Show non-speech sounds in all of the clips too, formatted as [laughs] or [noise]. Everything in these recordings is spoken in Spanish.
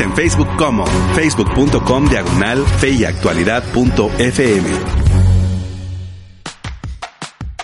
En Facebook como facebook.com diagonal feyactualidad.fm.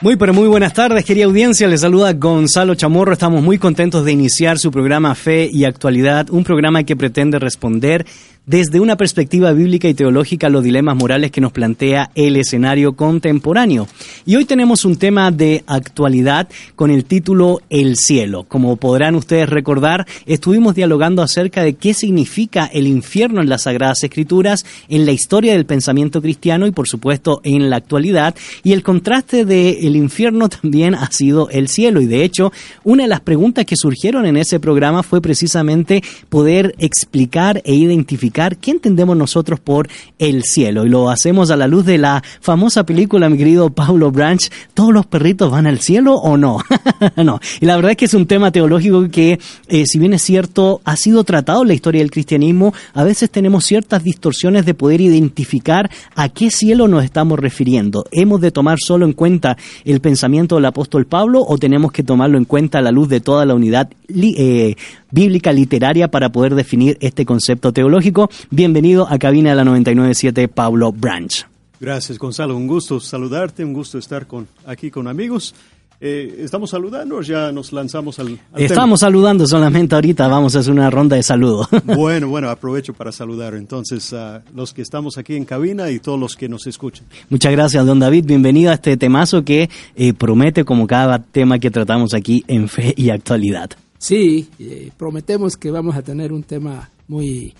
Muy pero muy buenas tardes, querida audiencia. Les saluda Gonzalo Chamorro. Estamos muy contentos de iniciar su programa Fe y Actualidad, un programa que pretende responder desde una perspectiva bíblica y teológica los dilemas morales que nos plantea el escenario contemporáneo. Y hoy tenemos un tema de actualidad con el título El cielo. Como podrán ustedes recordar, estuvimos dialogando acerca de qué significa el infierno en las Sagradas Escrituras, en la historia del pensamiento cristiano y por supuesto en la actualidad. Y el contraste del infierno [laughs] también ha sido el cielo. Y de hecho, una de las preguntas que surgieron en ese programa fue precisamente poder explicar e identificar identificar qué entendemos nosotros por el cielo. Y lo hacemos a la luz de la famosa película, mi querido Paulo Branch, ¿todos los perritos van al cielo o no? [laughs] no. Y la verdad es que es un tema teológico que, eh, si bien es cierto, ha sido tratado en la historia del cristianismo, a veces tenemos ciertas distorsiones de poder identificar a qué cielo nos estamos refiriendo. ¿Hemos de tomar solo en cuenta el pensamiento del apóstol Pablo o tenemos que tomarlo en cuenta a la luz de toda la unidad eh, bíblica literaria para poder definir este concepto teológico? Bienvenido a Cabina de la 997, Pablo Branch. Gracias, Gonzalo. Un gusto saludarte, un gusto estar con, aquí con amigos. Eh, ¿Estamos saludando o ya nos lanzamos al, Estamos saludando solamente ahorita, vamos a hacer una ronda de saludos. [laughs] Bueno, bueno, aprovecho para saludar entonces a los que estamos aquí en cabina y todos los que nos escuchan. Muchas gracias, don David. Bienvenido a este temazo que eh, promete como cada tema que tratamos aquí en Fe y Actualidad. Sí, eh, prometemos que vamos a tener un tema muy,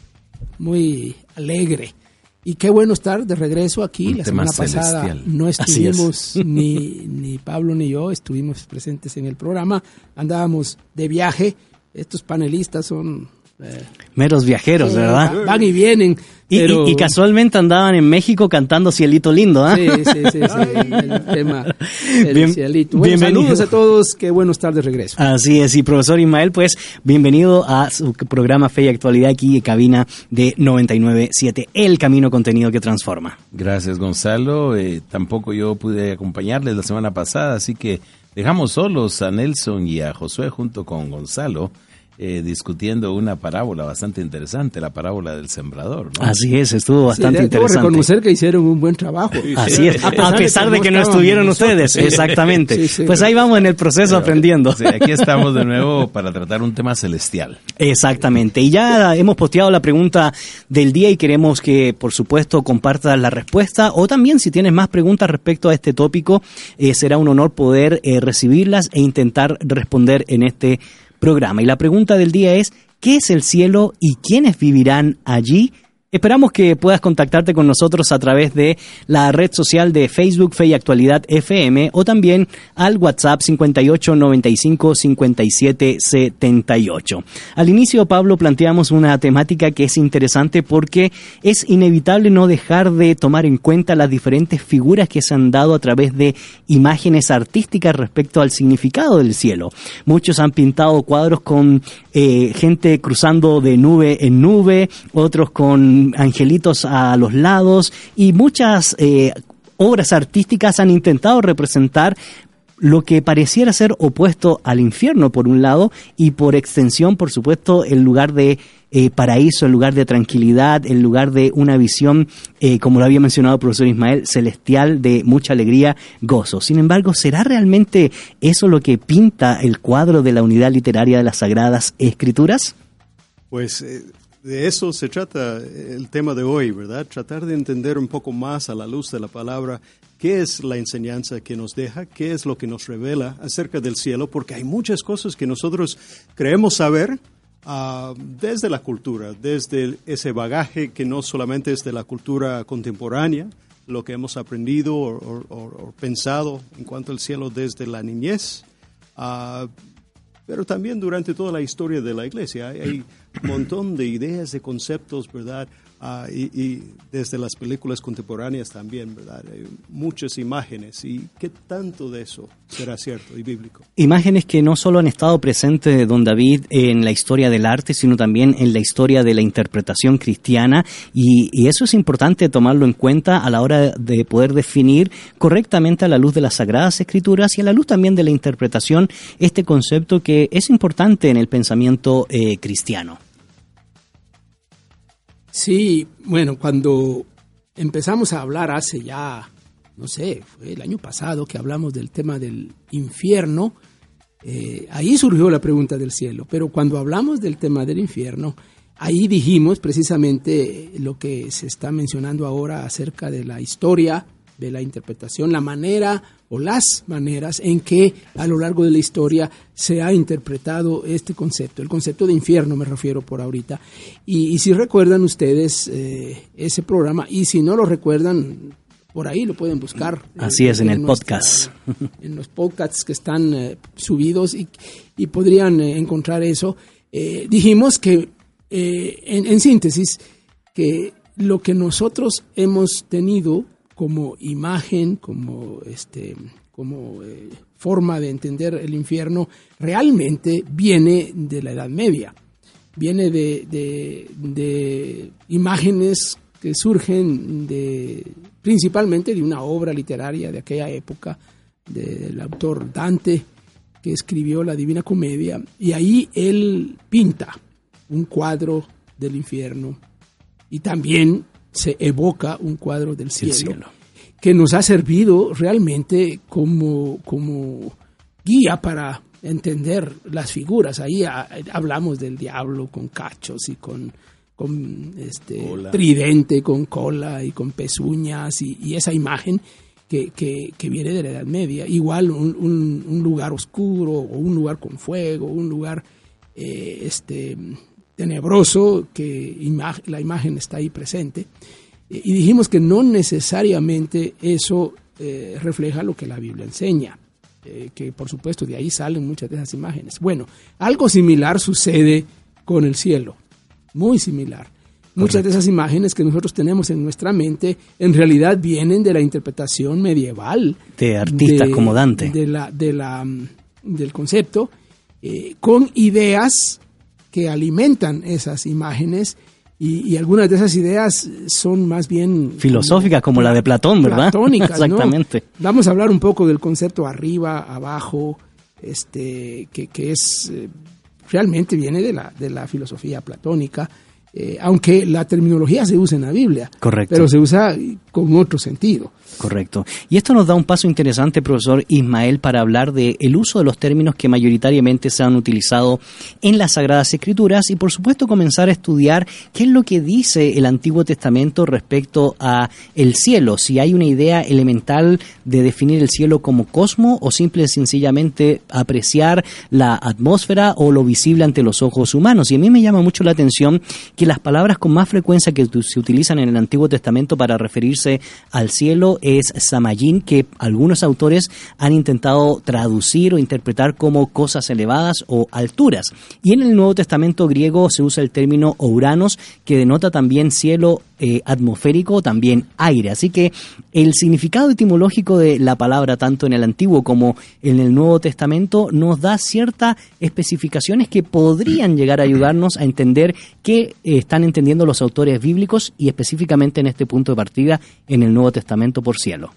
muy alegre. Y qué bueno estar de regreso aquí. La semana pasada no estuvimos, [laughs] ni, ni Pablo ni yo estuvimos presentes en el programa. Andábamos de viaje. Estos panelistas son eh, Meros viajeros, ¿verdad? Van y vienen. Y, casualmente andaban en México cantando Cielito Lindo, ¿ah? Sí, sí, sí, el tema del [laughs] Cielito. Bueno, saludos a todos, qué bueno estar de regreso. Así es, y profesor Ismael, pues bienvenido a su programa Fe y Actualidad aquí en cabina de 997, El Camino Contenido que Transforma. Gracias, Gonzalo. Eh, tampoco yo pude acompañarles la semana pasada, así que dejamos solos a Nelson y a Josué junto con Gonzalo eh, discutiendo una parábola bastante interesante, la parábola del sembrador. Así es, estuvo bastante interesante. Debo reconocer que hicieron un buen trabajo. Así es, a pesar, de que, no estuvieron ustedes, exactamente. pues ahí vamos en el proceso aprendiendo. aquí estamos de nuevo para tratar un tema celestial. Exactamente, y ya hemos posteado la pregunta del día y queremos que, por supuesto, compartas la respuesta o también si tienes más preguntas respecto a este tópico, eh, será un honor poder eh, recibirlas e intentar responder en este programa. Y la pregunta del día es, ¿qué es el cielo y quiénes vivirán allí? Esperamos que puedas contactarte con nosotros a través de la red social de Facebook Fe y Actualidad FM o también al WhatsApp 5895 5778. Al inicio, Pablo, planteamos una temática que es interesante porque es inevitable no dejar de tomar en cuenta las diferentes figuras que se han dado a través de imágenes artísticas respecto al significado del cielo. Muchos han pintado cuadros con eh, gente cruzando de nube en nube, otros con angelitos a los lados y muchas eh, obras artísticas han intentado representar lo que pareciera ser opuesto al infierno por un lado y por extensión, por supuesto, el lugar de eh, paraíso, el lugar de tranquilidad, el lugar de una visión, eh, como lo había mencionado el profesor Ismael, celestial de mucha alegría, gozo. Sin embargo, ¿será realmente eso lo que pinta el cuadro de la unidad literaria de las Sagradas Escrituras? Pues de eso se trata el tema de hoy, ¿verdad? Tratar de entender un poco más a la luz de la palabra qué es la enseñanza que nos deja, qué es lo que nos revela acerca del cielo, porque hay muchas cosas que nosotros creemos saber ah, desde la cultura, desde ese bagaje que no solamente es de la cultura contemporánea, lo que hemos aprendido o, pensado en cuanto al cielo desde la niñez, ah, pero también durante toda la historia de la iglesia. hay un montón de ideas, de conceptos, ¿verdad? Ah, y, desde las películas contemporáneas también, ¿verdad? Hay muchas imágenes y qué tanto de eso será cierto y bíblico. Imágenes que no solo han estado presentes, don David, en la historia del arte, sino también en la historia de la interpretación cristiana y, y eso es importante tomarlo en cuenta a la hora de poder definir correctamente a la luz de las Sagradas Escrituras y a la luz también de la interpretación este concepto que es importante en el pensamiento eh, cristiano. Sí, bueno, cuando empezamos a hablar hace ya, no sé, fue el año pasado que hablamos del tema del infierno, eh, ahí surgió la pregunta del cielo, pero cuando hablamos del tema del infierno, ahí dijimos precisamente lo que se está mencionando ahora acerca de la historia, de la interpretación, la manera o las maneras en que a lo largo de la historia se ha interpretado este concepto, el concepto de infierno me refiero por ahorita. Y, si recuerdan ustedes eh, ese programa, y si no lo recuerdan, por ahí lo pueden buscar. Así es, en, el podcast. [laughs] En los podcasts que están eh, subidos y, podrían eh, encontrar eso. dijimos que, en, en, síntesis, que lo que nosotros hemos tenido como imagen, como, este, como eh, forma de entender el infierno, realmente viene de la Edad Media, viene de, de imágenes que surgen de, principalmente de una obra literaria de aquella época del autor Dante, que escribió la Divina Comedia, y ahí él pinta un cuadro del infierno y también se evoca un cuadro del cielo, que nos ha servido realmente como, como guía para entender las figuras. Ahí hablamos del diablo con cachos y con, con este tridente, con cola y con pezuñas y, esa imagen que, que, viene de la Edad Media. Igual un, un, lugar oscuro o un lugar con fuego, un lugar eh, este, tenebroso que la imagen está ahí presente. Y dijimos que no necesariamente eso eh, refleja lo que la Biblia enseña, eh, que por supuesto de ahí salen muchas de esas imágenes. Bueno, algo similar sucede con el cielo, muy similar. Muchas de esas imágenes que nosotros tenemos en nuestra mente en realidad vienen de la interpretación medieval. De artistas como Dante. De la, de la, mm, del concepto, eh, con ideas que alimentan esas imágenes y, algunas de esas ideas son más bien filosóficas como la de Platón, ¿verdad? Platónicas, [laughs] Exactamente. Vamos a hablar un poco del concepto arriba, abajo, este, que, que es eh, realmente viene de la, de la filosofía platónica eh, aunque la terminología se usa en la Biblia, Correcto. pero se usa con otro sentido. Correcto. Y esto nos da un paso interesante, profesor Ismael, para hablar del el uso de los términos que mayoritariamente se han utilizado en las Sagradas Escrituras y, por supuesto, comenzar a estudiar qué es lo que dice el Antiguo Testamento respecto a el cielo, si hay una idea elemental de definir el cielo como cosmo o simple y sencillamente apreciar la atmósfera o lo visible ante los ojos humanos. Y a mí me llama mucho la atención que las palabras con más frecuencia que se utilizan en el Antiguo Testamento para referirse al cielo es Samayin, que algunos autores han intentado traducir o interpretar como cosas elevadas o alturas. Y en el Nuevo Testamento griego se usa el término ouranos, que denota también cielo eh, atmosférico, también aire. Así que el significado etimológico de la palabra, tanto en el Antiguo como en el Nuevo Testamento, nos da ciertas especificaciones que podrían llegar a ayudarnos a entender qué eh, están entendiendo los autores bíblicos y específicamente en este punto de partida en el Nuevo Testamento por cielo.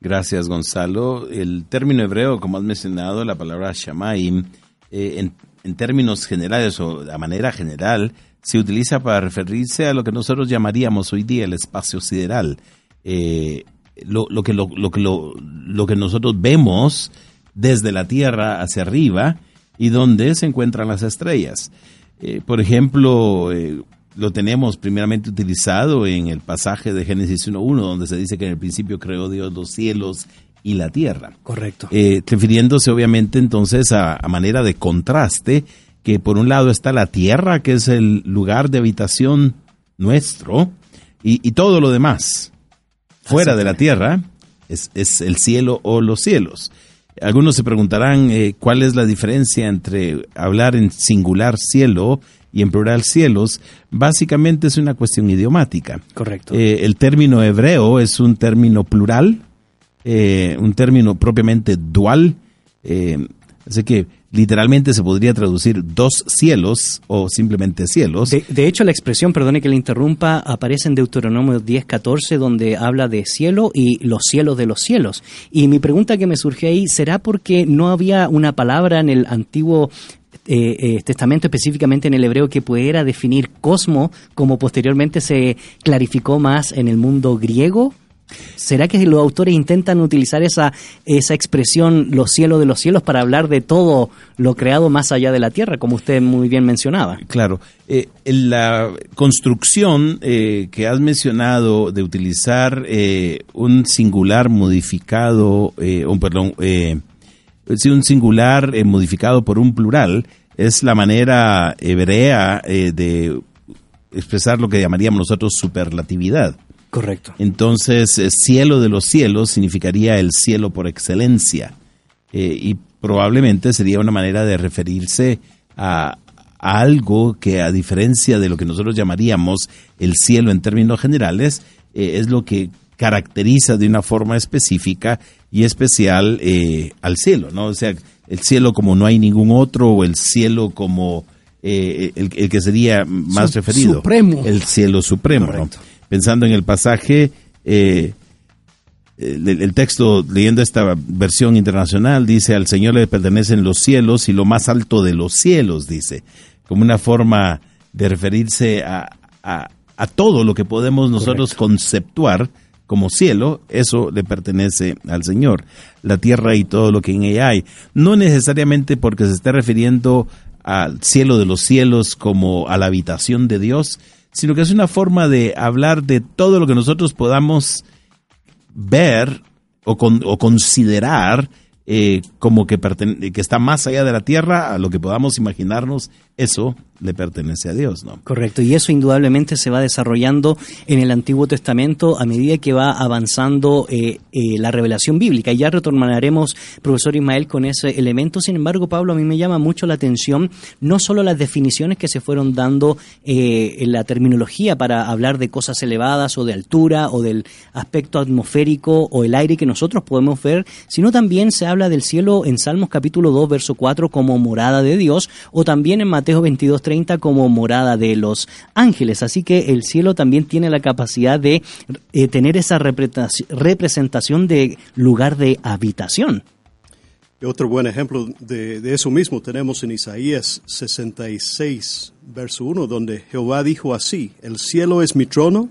Gracias, Gonzalo. El término hebreo, como has mencionado, la palabra shamaim, eh, en, en términos generales o de manera general, se utiliza para referirse a lo que nosotros llamaríamos hoy día el espacio sideral. Eh, lo, que, lo, que, lo, que nosotros vemos desde la Tierra hacia arriba y donde se encuentran las estrellas. Eh, por ejemplo, eh, lo tenemos primeramente utilizado en el pasaje de Génesis 1.1, donde se dice que en el principio creó Dios los cielos y la tierra. Correcto. refiriéndose obviamente entonces a, manera de contraste que por un lado está la tierra, que es el lugar de habitación nuestro, y, todo lo demás fuera de la tierra es, el cielo o los cielos. Algunos se preguntarán eh, cuál es la diferencia entre hablar en singular cielo y en plural cielos. Básicamente es una cuestión idiomática. Correcto. Eh, el término hebreo es un término plural, eh, un término propiamente dual. así que literalmente se podría traducir dos cielos o simplemente cielos. De, hecho, la expresión, perdone que le interrumpa, aparece en Deuteronomio 10.14 donde habla de cielo y los cielos de los cielos. Y mi pregunta que me surge ahí, ¿será porque no había una palabra en el antiguo eh, eh, Testamento, específicamente en el hebreo, que pudiera definir cosmo, como posteriormente se clarificó más en el mundo griego? ¿Será que los autores intentan utilizar esa, esa expresión los cielos de los cielos para hablar de todo lo creado más allá de la tierra, como usted muy bien mencionaba? Claro. Eh, la construcción eh, que has mencionado de utilizar eh, un singular modificado, un, perdón, un singular modificado por un plural, es la manera hebrea de expresar lo que llamaríamos nosotros superlatividad. Correcto. Entonces, eh, cielo de los cielos significaría el cielo por excelencia. Eh, y probablemente sería una manera de referirse a, a algo que a diferencia de lo que nosotros llamaríamos el cielo en términos generales, eh, es lo que caracteriza de una forma específica y especial eh, al cielo, ¿no? O sea, el cielo como no hay ningún otro o el cielo como eh, el, que sería más referido. Supremo. El cielo supremo, Pensando en el pasaje, el, el, texto, leyendo esta versión internacional, dice, al Señor le pertenecen los cielos y lo más alto de los cielos, dice, como una forma de referirse a, a todo lo que podemos nosotros conceptuar como cielo, eso le pertenece al Señor, la tierra y todo lo que en ella hay. No necesariamente porque se esté refiriendo al cielo de los cielos como a la habitación de Dios, sino que es una forma de hablar de todo lo que nosotros podamos ver o, o considerar eh, como que, que está más allá de la tierra, a lo que podamos imaginarnos, eso le pertenece a Dios, ¿no? Correcto, y eso indudablemente se va desarrollando en el Antiguo Testamento a medida que va avanzando eh, eh, la revelación bíblica. Y ya retornaremos, profesor Ismael, con ese elemento. Sin embargo, Pablo, a mí me llama mucho la atención no solo las definiciones que se fueron dando eh, en la terminología para hablar de cosas elevadas o de altura o del aspecto atmosférico o el aire que nosotros podemos ver, sino también se habla del cielo en Salmos capítulo 2, verso 4 como morada de Dios o también en Mateo 22, como morada de los ángeles. Así que el cielo también tiene la capacidad de eh, tener esa representación de lugar de habitación. Otro buen ejemplo de, de, eso mismo tenemos en Isaías 66, verso 1, donde Jehová dijo así, el cielo es mi trono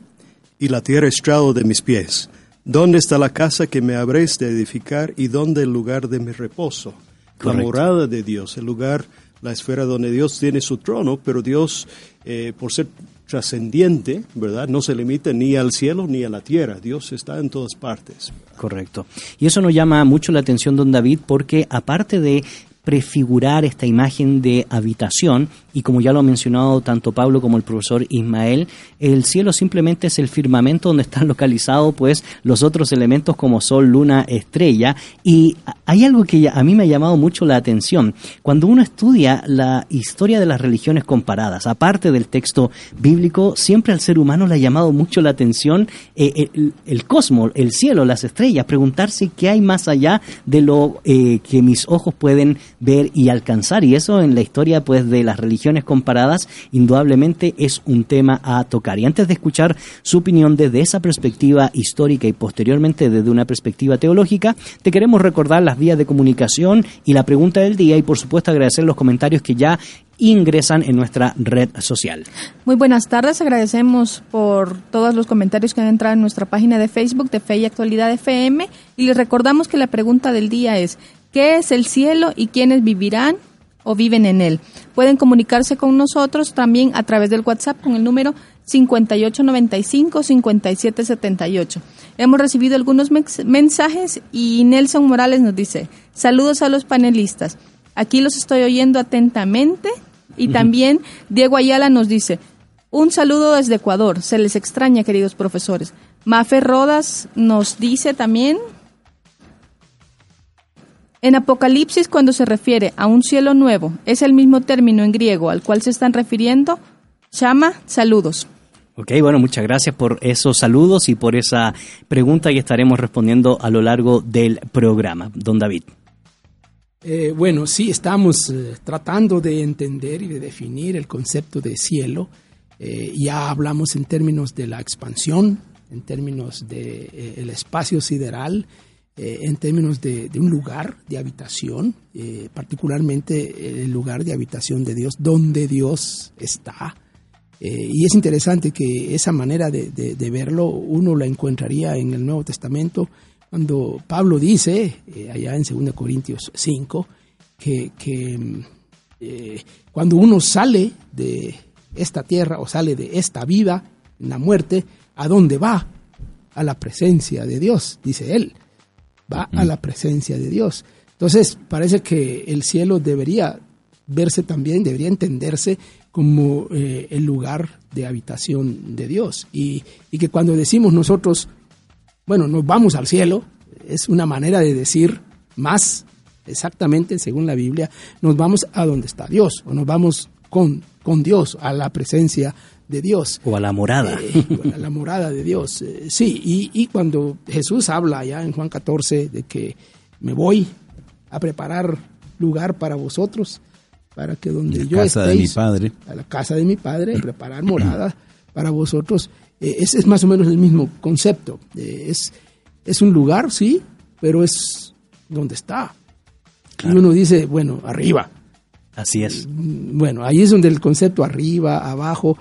y la tierra estrado de mis pies. ¿Dónde está la casa que me habréis de edificar y dónde el lugar de mi reposo? La morada de Dios, el lugar la esfera donde Dios tiene su trono, pero Dios, eh, por ser trascendiente, ¿verdad? No se limita ni al cielo ni a la tierra. Dios está en todas partes. Correcto. Y eso nos llama mucho la atención, don David, porque aparte de prefigurar esta imagen de habitación y como ya lo ha mencionado tanto Pablo como el profesor Ismael, el cielo simplemente es el firmamento donde están [laughs] localizados pues los otros elementos como sol, luna, estrella y hay algo que a mí me ha llamado mucho la atención. Cuando uno estudia la historia de las religiones comparadas, aparte del texto bíblico, siempre al ser humano le ha llamado mucho la atención eh, el, cosmos, el cielo, las estrellas, preguntarse qué hay más allá de lo eh, que mis ojos pueden ver y alcanzar. Y eso en la historia pues de las religiones comparadas indudablemente es un tema a tocar. Y antes de escuchar su opinión desde esa perspectiva histórica y posteriormente desde una perspectiva teológica, te queremos recordar las vías de comunicación y la pregunta del día y por supuesto agradecer los comentarios que ya ingresan en nuestra red social. Muy buenas tardes, agradecemos por todos los comentarios que han entrado en nuestra página de Facebook de Fe y Actualidad FM y les recordamos que la pregunta del día es qué es el cielo y quiénes vivirán o viven en él. Pueden comunicarse con nosotros también a través del WhatsApp con el número 5895-5778. Hemos recibido algunos mensajes y Nelson Morales nos dice, saludos a los panelistas. Aquí los estoy oyendo atentamente. Y también Diego Ayala nos dice, un saludo desde Ecuador. Se les extraña, queridos profesores. Mafe Rodas nos dice también, en Apocalipsis, cuando se refiere a un cielo nuevo, es el mismo término en griego al cual se están refiriendo. Llama, saludos. Ok, bueno, muchas gracias por esos saludos y por esa pregunta que estaremos respondiendo a lo largo del programa. Don David. Eh, bueno, sí, estamos eh, tratando de entender y de definir el concepto de cielo. Eh, ya hablamos en términos de la expansión, en términos del de, el espacio sideral, eh, en términos de, un lugar de habitación, eh, particularmente el lugar de habitación de Dios, donde Dios está. Eh, y es interesante que esa manera de, verlo uno la encontraría en el Nuevo Testamento, cuando Pablo dice, allá en 2 Corintios 5, que, que cuando uno sale de esta tierra o sale de esta vida, en la muerte, ¿a dónde va? A la presencia de Dios, dice él va a la presencia de Dios. Entonces, parece que el cielo debería verse también, debería entenderse como eh, el lugar de habitación de Dios. Y, y, que cuando decimos nosotros, bueno, nos vamos al cielo, es una manera de decir más exactamente, según la Biblia, nos vamos a donde está Dios, o nos vamos con, con Dios, a la presencia de Dios. O a la morada. Eh, a la morada de Dios. Eh, sí, y, y, cuando Jesús habla ya en Juan 14 de que me voy a preparar lugar para vosotros, para que donde la yo casa estéis, de mi padre. a la casa de mi padre, [clears throat] preparar morada para vosotros. Eh, ese es más o menos el mismo concepto. Eh, es, es un lugar, sí, pero es donde está. Y uno dice, bueno, arriba. Así es. Bueno, ahí es donde el concepto arriba, abajo,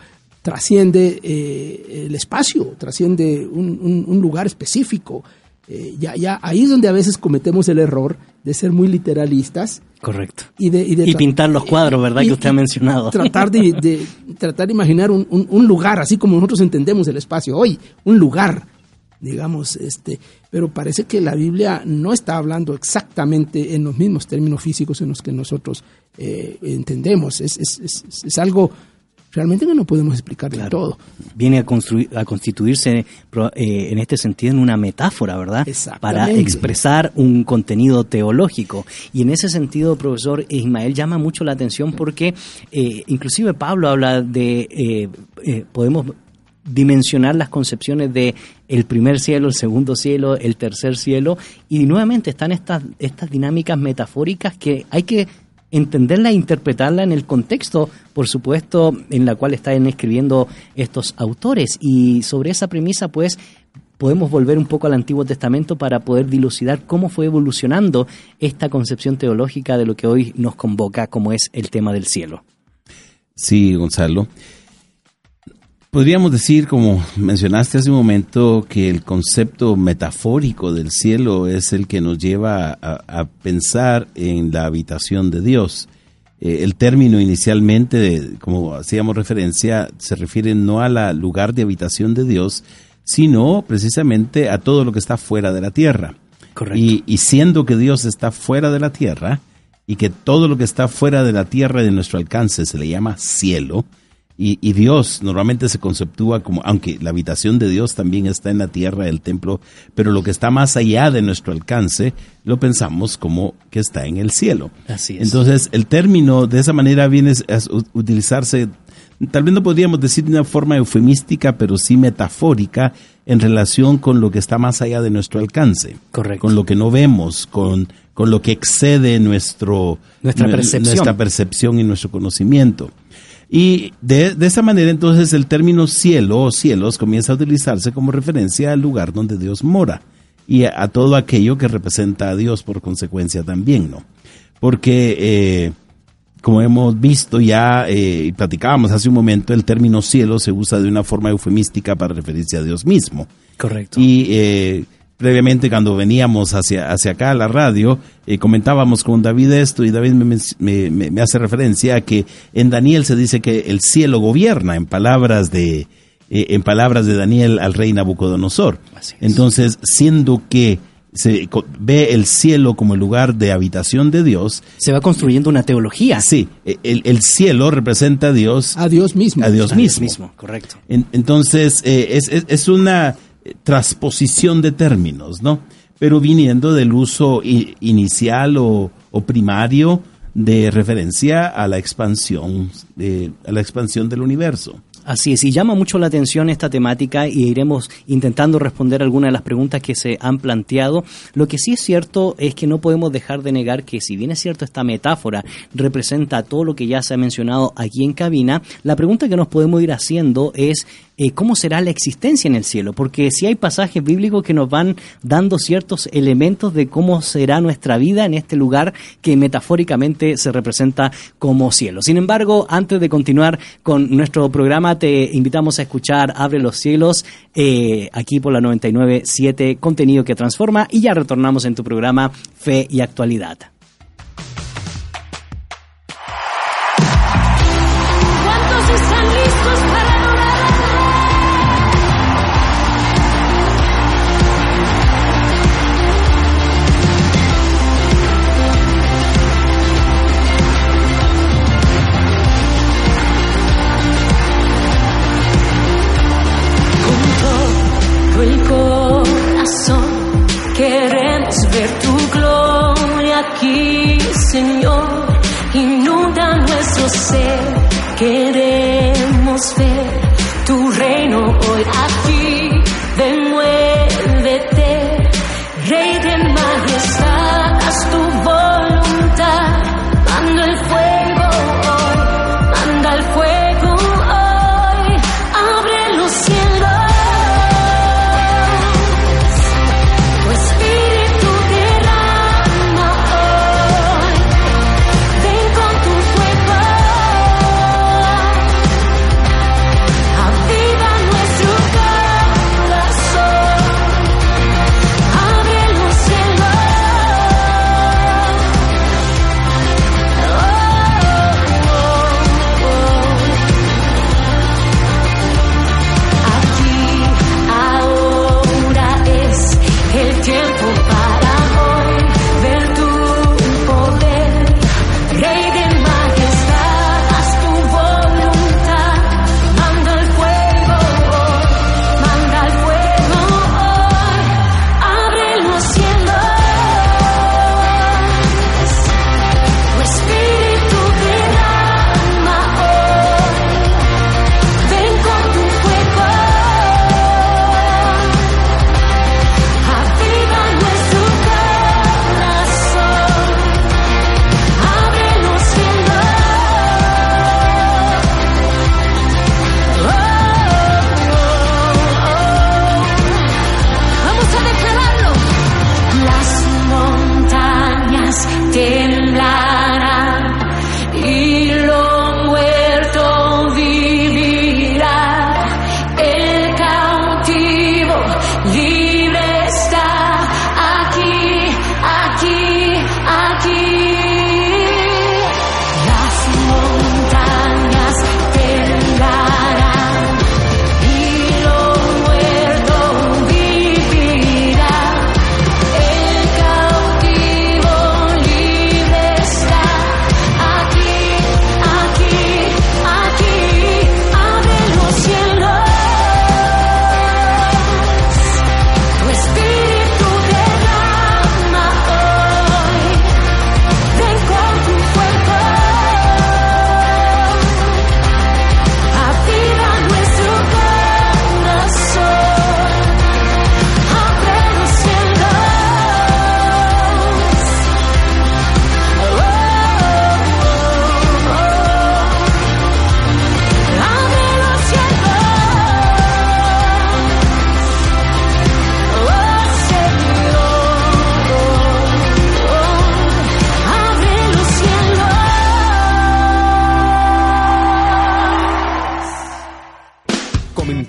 trasciende eh, el espacio, trasciende un, un- un lugar específico. Eh, ya, ya, ahí es donde a veces cometemos el error de ser muy literalistas Correcto. y de, y de Y tra- pintar los cuadros, ¿verdad? y- que usted ha mencionado. Tratar de, de- [laughs] tratar de imaginar un, un- un lugar, así como nosotros entendemos el espacio hoy, un lugar, digamos, este, pero parece que la Biblia no está hablando exactamente en los mismos términos físicos en los que nosotros eh, entendemos. Es, es- es- es algo realmente que no podemos explicar del todo. Viene a, construir, a constituirse eh, en este sentido en una metáfora, ¿verdad? Para expresar un contenido teológico. Y en ese sentido, profesor Ismael llama mucho la atención porque eh, inclusive Pablo habla de, eh, eh, podemos dimensionar las concepciones de el primer cielo, el segundo cielo, el tercer cielo, y nuevamente están estas, estas dinámicas metafóricas que hay que entenderla e interpretarla en el contexto, por supuesto, en la cual están escribiendo estos autores. Y sobre esa premisa, pues, podemos volver un poco al Antiguo Testamento para poder dilucidar cómo fue evolucionando esta concepción teológica de lo que hoy nos convoca, como es el tema del cielo. Sí, Gonzalo. Podríamos decir, como mencionaste hace un momento, que el concepto metafórico del cielo es el que nos lleva a, a pensar en la habitación de Dios. Eh, el término inicialmente, como hacíamos referencia, se refiere no al lugar de habitación de Dios, sino precisamente a todo lo que está fuera de la tierra. Correcto. Y, y siendo que Dios está fuera de la tierra y que todo lo que está fuera de la tierra de nuestro alcance se le llama cielo, y, y Dios normalmente se conceptúa como, aunque la habitación de Dios también está en la tierra, el templo, pero lo que está más allá de nuestro alcance, lo pensamos como que está en el cielo. Así es. Entonces, el término de esa manera viene a utilizarse, tal vez no podríamos decir de una forma eufemística, pero sí metafórica en relación con lo que está más allá de nuestro alcance. Correcto. Con lo que no vemos, con, con lo que excede nuestro, Nuestra nue- percepción. nuestra percepción y nuestro conocimiento. Y de, de esa manera entonces el término cielo o cielos comienza a utilizarse como referencia al lugar donde Dios mora y a, a todo aquello que representa a Dios por consecuencia también, ¿no? Porque, eh, como hemos visto ya eh, y platicábamos hace un momento, el término cielo se usa de una forma eufemística para referirse a Dios mismo. Correcto. Y eh, previamente cuando veníamos hacia, hacia acá a la radio, eh, comentábamos con David esto y David me, me- me- me hace referencia a que en Daniel se dice que el cielo gobierna en palabras de, eh, en palabras de Daniel al rey Nabucodonosor. Así es. Entonces, siendo que se co- ve el cielo como el lugar de habitación de Dios, Se va construyendo una teología. sí, e- el, el cielo representa a Dios A Dios mismo. A Dios A Dios mismo. correcto. en- entonces, eh, es, es- es una transposición de términos, ¿no? Pero viniendo del uso inicial o, primario de referencia a la expansión, a la expansión del universo. Así es, y llama mucho la atención esta temática y iremos intentando responder algunas de las preguntas que se han planteado. Lo que sí es cierto es que no podemos dejar de negar que si bien es cierto esta metáfora representa todo lo que ya se ha mencionado aquí en cabina, la pregunta que nos podemos ir haciendo es eh, cómo será la existencia en el cielo, porque si hay pasajes bíblicos que nos van dando ciertos elementos de cómo será nuestra vida en este lugar que metafóricamente se representa como cielo. Sin embargo, antes de continuar con nuestro programa, te invitamos a escuchar Abre los cielos eh, aquí por la 99.7, contenido que transforma, y ya retornamos en tu programa Fe y Actualidad.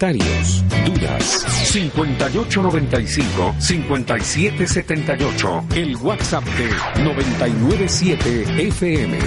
Comentarios, dudas, 5895-5778, el WhatsApp de 997 FM.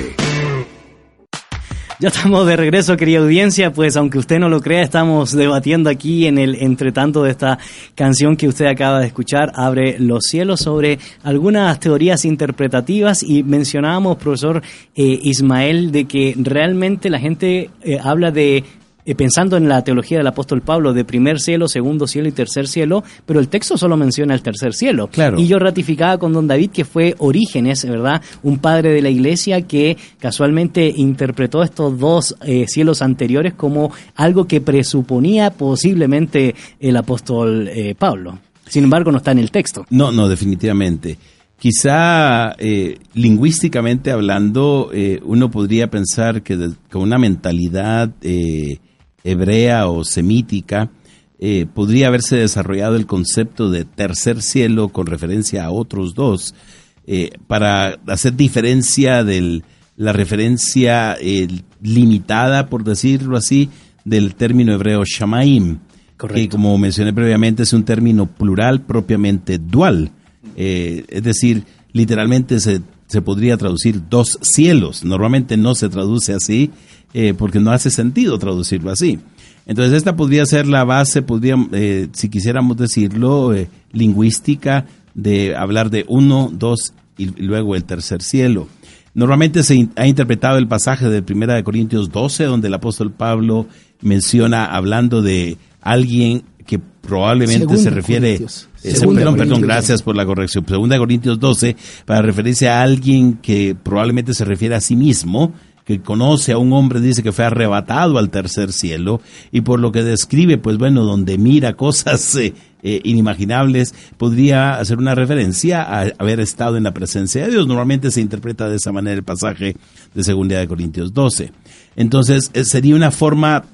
Ya estamos de regreso, querida audiencia, pues aunque usted no lo crea, estamos debatiendo aquí en el entretanto de esta canción que usted acaba de escuchar, Abre los cielos, sobre algunas teorías interpretativas. Y mencionábamos, profesor eh, Ismael, de que realmente la gente eh, habla de eh, pensando en la teología del apóstol Pablo de primer cielo, segundo cielo y tercer cielo, pero el texto solo menciona el tercer cielo. Claro. Y yo ratificaba con don David que fue Orígenes, ¿verdad? Un padre de la iglesia que casualmente interpretó estos dos eh, cielos anteriores como algo que presuponía posiblemente el apóstol eh, Pablo. Sin embargo, no está en el texto. No, no, definitivamente. Quizá eh, lingüísticamente hablando, eh, uno podría pensar que de- con una mentalidad eh, hebrea o semítica eh, podría haberse desarrollado el concepto de tercer cielo con referencia a otros dos, eh, para hacer diferencia de la referencia eh, limitada, por decirlo así, del término hebreo shamaim, que como mencioné previamente es un término plural propiamente dual. Es decir, literalmente se, se podría traducir dos cielos. Normalmente no se traduce así eh, porque no hace sentido traducirlo así. Entonces esta podría ser la base, podría, eh, si quisiéramos decirlo, eh, lingüística de hablar de uno, dos y luego el tercer cielo. Normalmente se ha interpretado el pasaje de Primera de Corintios 12, donde el apóstol Pablo menciona hablando de alguien que probablemente se refiere, eh, perdón, perdón, gracias por la corrección. Segunda de Corintios 12, para referirse a alguien que probablemente se refiere a sí mismo, que conoce a un hombre, dice que fue arrebatado al tercer cielo, y por lo que describe, pues bueno, donde mira cosas [laughs] eh, eh, inimaginables, podría hacer una referencia a haber estado en la presencia de Dios. Normalmente se interpreta de esa manera el pasaje de 2 de Corintios 12. Entonces, eh, sería una forma,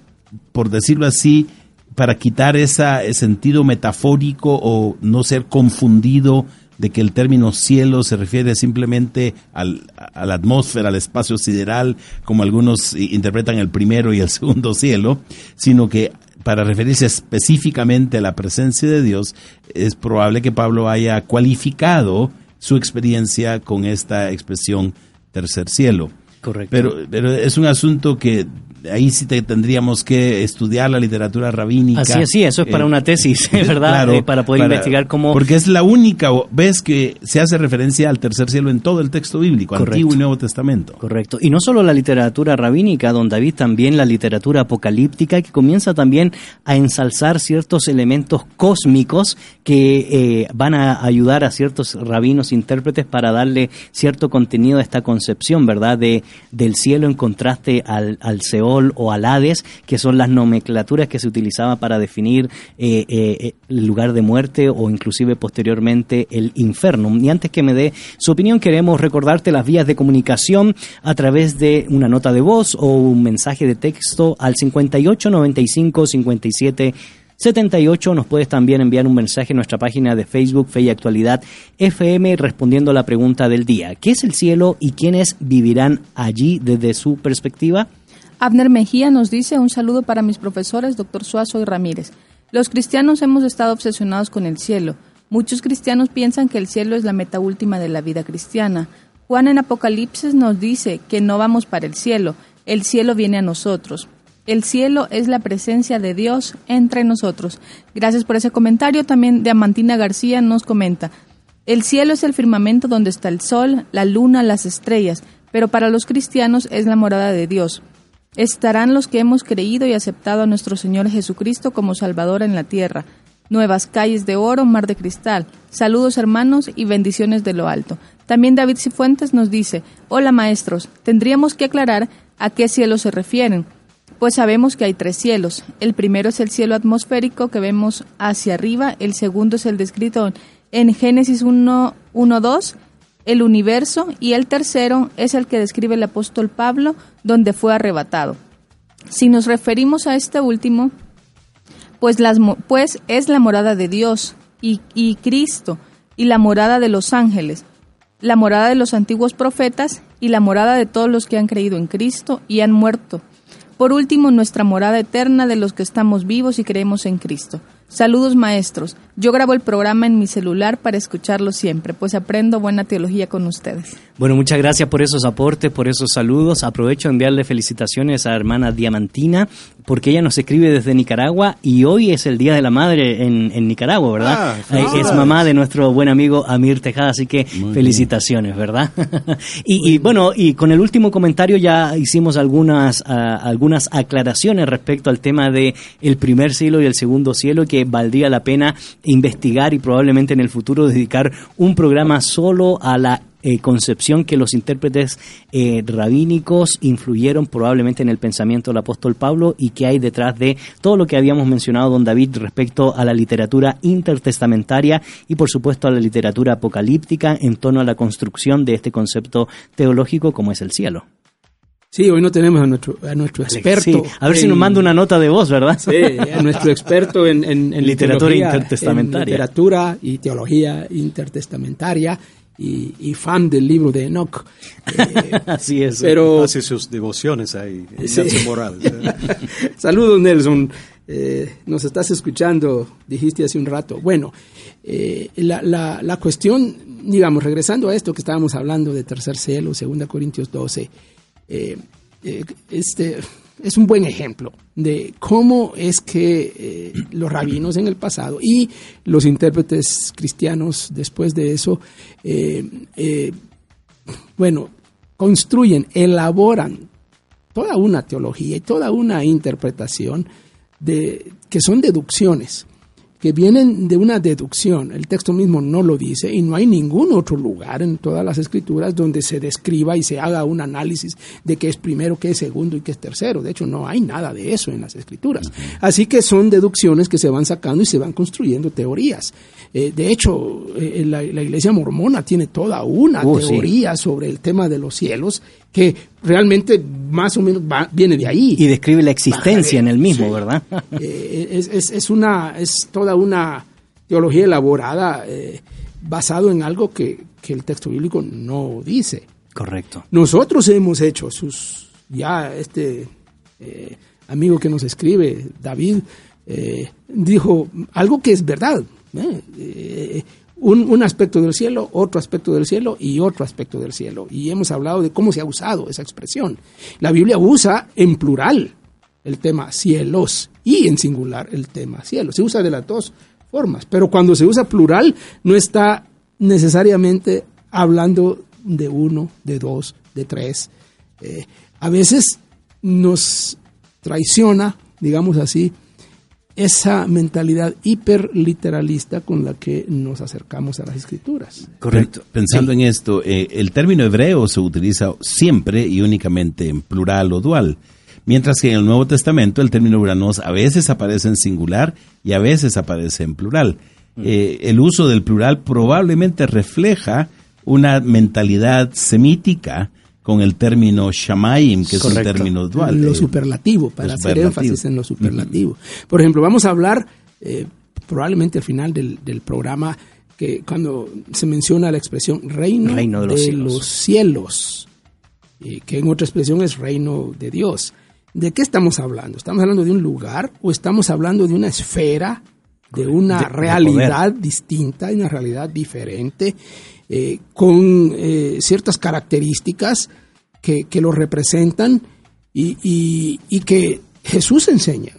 por decirlo así, para quitar ese sentido metafórico o no ser confundido de que el término cielo se refiere simplemente al, a la atmósfera, al espacio sideral, como algunos interpretan el primero y el [laughs] segundo cielo, sino que para referirse específicamente a la presencia de Dios, es probable que Pablo haya cualificado su experiencia con esta expresión tercer cielo. Correcto. Pero, pero es un asunto que ahí sí te tendríamos que estudiar la literatura rabínica. Así es, sí, eso es para Eh, una tesis, [laughs] ¿verdad? claro, Eh, para poder investigar cómo... Porque es la única vez que se hace referencia al tercer cielo en todo el texto bíblico, Correcto. Antiguo y Nuevo Testamento. Correcto. Y no solo la literatura rabínica, don David, también la literatura apocalíptica que comienza también a ensalzar ciertos elementos cósmicos que eh, van a ayudar a ciertos rabinos intérpretes para darle cierto contenido a esta concepción, ¿verdad? De, del cielo en contraste al, al Seol o al Hades, que son las nomenclaturas que se utilizaban para definir eh, eh, el lugar de muerte o inclusive posteriormente el infierno. Y antes que me dé su opinión, queremos recordarte las vías de comunicación a través de una nota de voz o un mensaje de texto al 58 95 57 78. Nos puedes también enviar un mensaje en nuestra página de Facebook, Fe y Actualidad FM, respondiendo la pregunta del día. ¿Qué es el cielo y quiénes vivirán allí desde su perspectiva? Abner Mejía nos dice un saludo para mis profesores, doctor Suazo y Ramírez. Los cristianos hemos estado obsesionados con el cielo. Muchos cristianos piensan que el cielo es la meta última de la vida cristiana. Juan en Apocalipsis nos dice que no vamos para el cielo, el cielo viene a nosotros. El cielo es la presencia de Dios entre nosotros. Gracias por ese comentario. También Diamantina García nos comenta, el cielo es el firmamento donde está el sol, la luna, las estrellas, pero para los cristianos es la morada de Dios. Estarán los que hemos creído y aceptado a nuestro Señor Jesucristo como Salvador en la tierra. Nuevas calles de oro, mar de cristal. Saludos hermanos y bendiciones de lo alto. También David Cifuentes nos dice, hola maestros, tendríamos que aclarar a qué cielo se refieren. Pues sabemos que hay tres cielos. El primero es el cielo atmosférico que vemos hacia arriba, el segundo es el descrito en Génesis 1, 1 2, el universo, y el tercero es el que describe el apóstol Pablo, donde fue arrebatado. Si nos referimos a este último, pues, las, pues es la morada de Dios y Cristo, y la morada de los ángeles, la morada de los antiguos profetas y la morada de todos los que han creído en Cristo y han muerto. Por último, nuestra morada eterna de los que estamos vivos y creemos en Cristo. Saludos maestros. Yo grabo el programa en mi celular para escucharlo siempre, pues aprendo buena teología con ustedes. Bueno, muchas gracias por esos aportes, por esos saludos. Aprovecho de enviarle felicitaciones a hermana Diamantina, porque ella nos escribe desde Nicaragua y hoy es el Día de la Madre en, en Nicaragua, ¿verdad? Ah, Eh, es mamá de nuestro buen amigo Amir Tejada, así que felicitaciones, ¿verdad? [laughs] y, y, bueno, y con el último comentario ya hicimos algunas, ah, algunas aclaraciones respecto al tema de el primer cielo y el segundo cielo, que valdría la pena investigar y probablemente en el futuro dedicar un programa solo a la eh, concepción que los intérpretes eh, rabínicos influyeron probablemente en el pensamiento del apóstol Pablo y que hay detrás de todo lo que habíamos mencionado, don David, respecto a la literatura intertestamentaria y por supuesto a la literatura apocalíptica en torno a la construcción de este concepto teológico como es el cielo. Sí, hoy no tenemos a nuestro, a nuestro experto. Sí, a ver si nos manda una nota de voz, ¿verdad? Sí, a nuestro experto en, en- en [laughs] Literatura intertestamentaria. en literatura y teología intertestamentaria y, y fan del libro de Enoch. [laughs] Eh, Así es. pero Hace sus devociones ahí, Sí. Morales. ¿eh? [laughs] Saludos, Nelson. Eh, nos estás escuchando, dijiste hace un rato. Bueno, eh, la, la- la cuestión, digamos, regresando a esto que estábamos hablando de tercer cielo, 2 Corintios 12, eh, eh, este es un buen ejemplo de cómo es que eh, los rabinos en el pasado y los intérpretes cristianos después de eso, eh, eh, bueno, construyen, elaboran toda una teología y toda una interpretación de, que son deducciones. Que vienen de una deducción. El texto mismo no lo dice y no hay ningún otro lugar en todas las escrituras donde se describa y se haga un análisis de qué es primero, qué es segundo y qué es tercero. De hecho, no hay nada de eso en las escrituras. Así que son deducciones que se van sacando y se van construyendo teorías. Eh, de hecho, eh, la, la iglesia mormona tiene toda una sí. teoría sobre el tema de los cielos que realmente más o menos va- viene de ahí. Y describe la existencia en el mismo, Sí. ¿verdad? [laughs] Eh, es, es- es una, es toda una teología elaborada eh, basado en algo que, que el texto bíblico no dice. Correcto. Nosotros hemos hecho sus, ya este eh, amigo que nos escribe, David, eh, dijo algo que es verdad. Un, un aspecto del cielo, otro aspecto del cielo y otro aspecto del cielo. Y hemos hablado de cómo se ha usado esa expresión. La Biblia usa en plural el tema cielos y en singular el tema cielos. Se usa de las dos formas, pero cuando se usa plural no está necesariamente hablando de uno, de dos, de tres. Eh, a veces nos traiciona, digamos así, esa mentalidad hiperliteralista con la que nos acercamos a las escrituras. Correcto. Pen- Pensando en esto, eh, el término hebreo se utiliza siempre y únicamente en plural o dual, mientras que en el Nuevo Testamento el término uranos a veces aparece en singular y a veces aparece en plural. Eh, el uso del plural probablemente refleja una mentalidad semítica con el término shamaim, que es un término dual. Lo superlativo, para lo hacer énfasis en lo superlativo. Por ejemplo, vamos a hablar eh, probablemente al final del, del programa que cuando se menciona la expresión reino, Reino de los cielos. los cielos, que en otra expresión es reino de Dios. ¿De qué estamos hablando? ¿Estamos hablando de un lugar o estamos hablando de una esfera, de una De- de realidad distinta, de una realidad diferente, eh, con eh, ciertas características que, que lo representan y, y- y que Jesús enseña?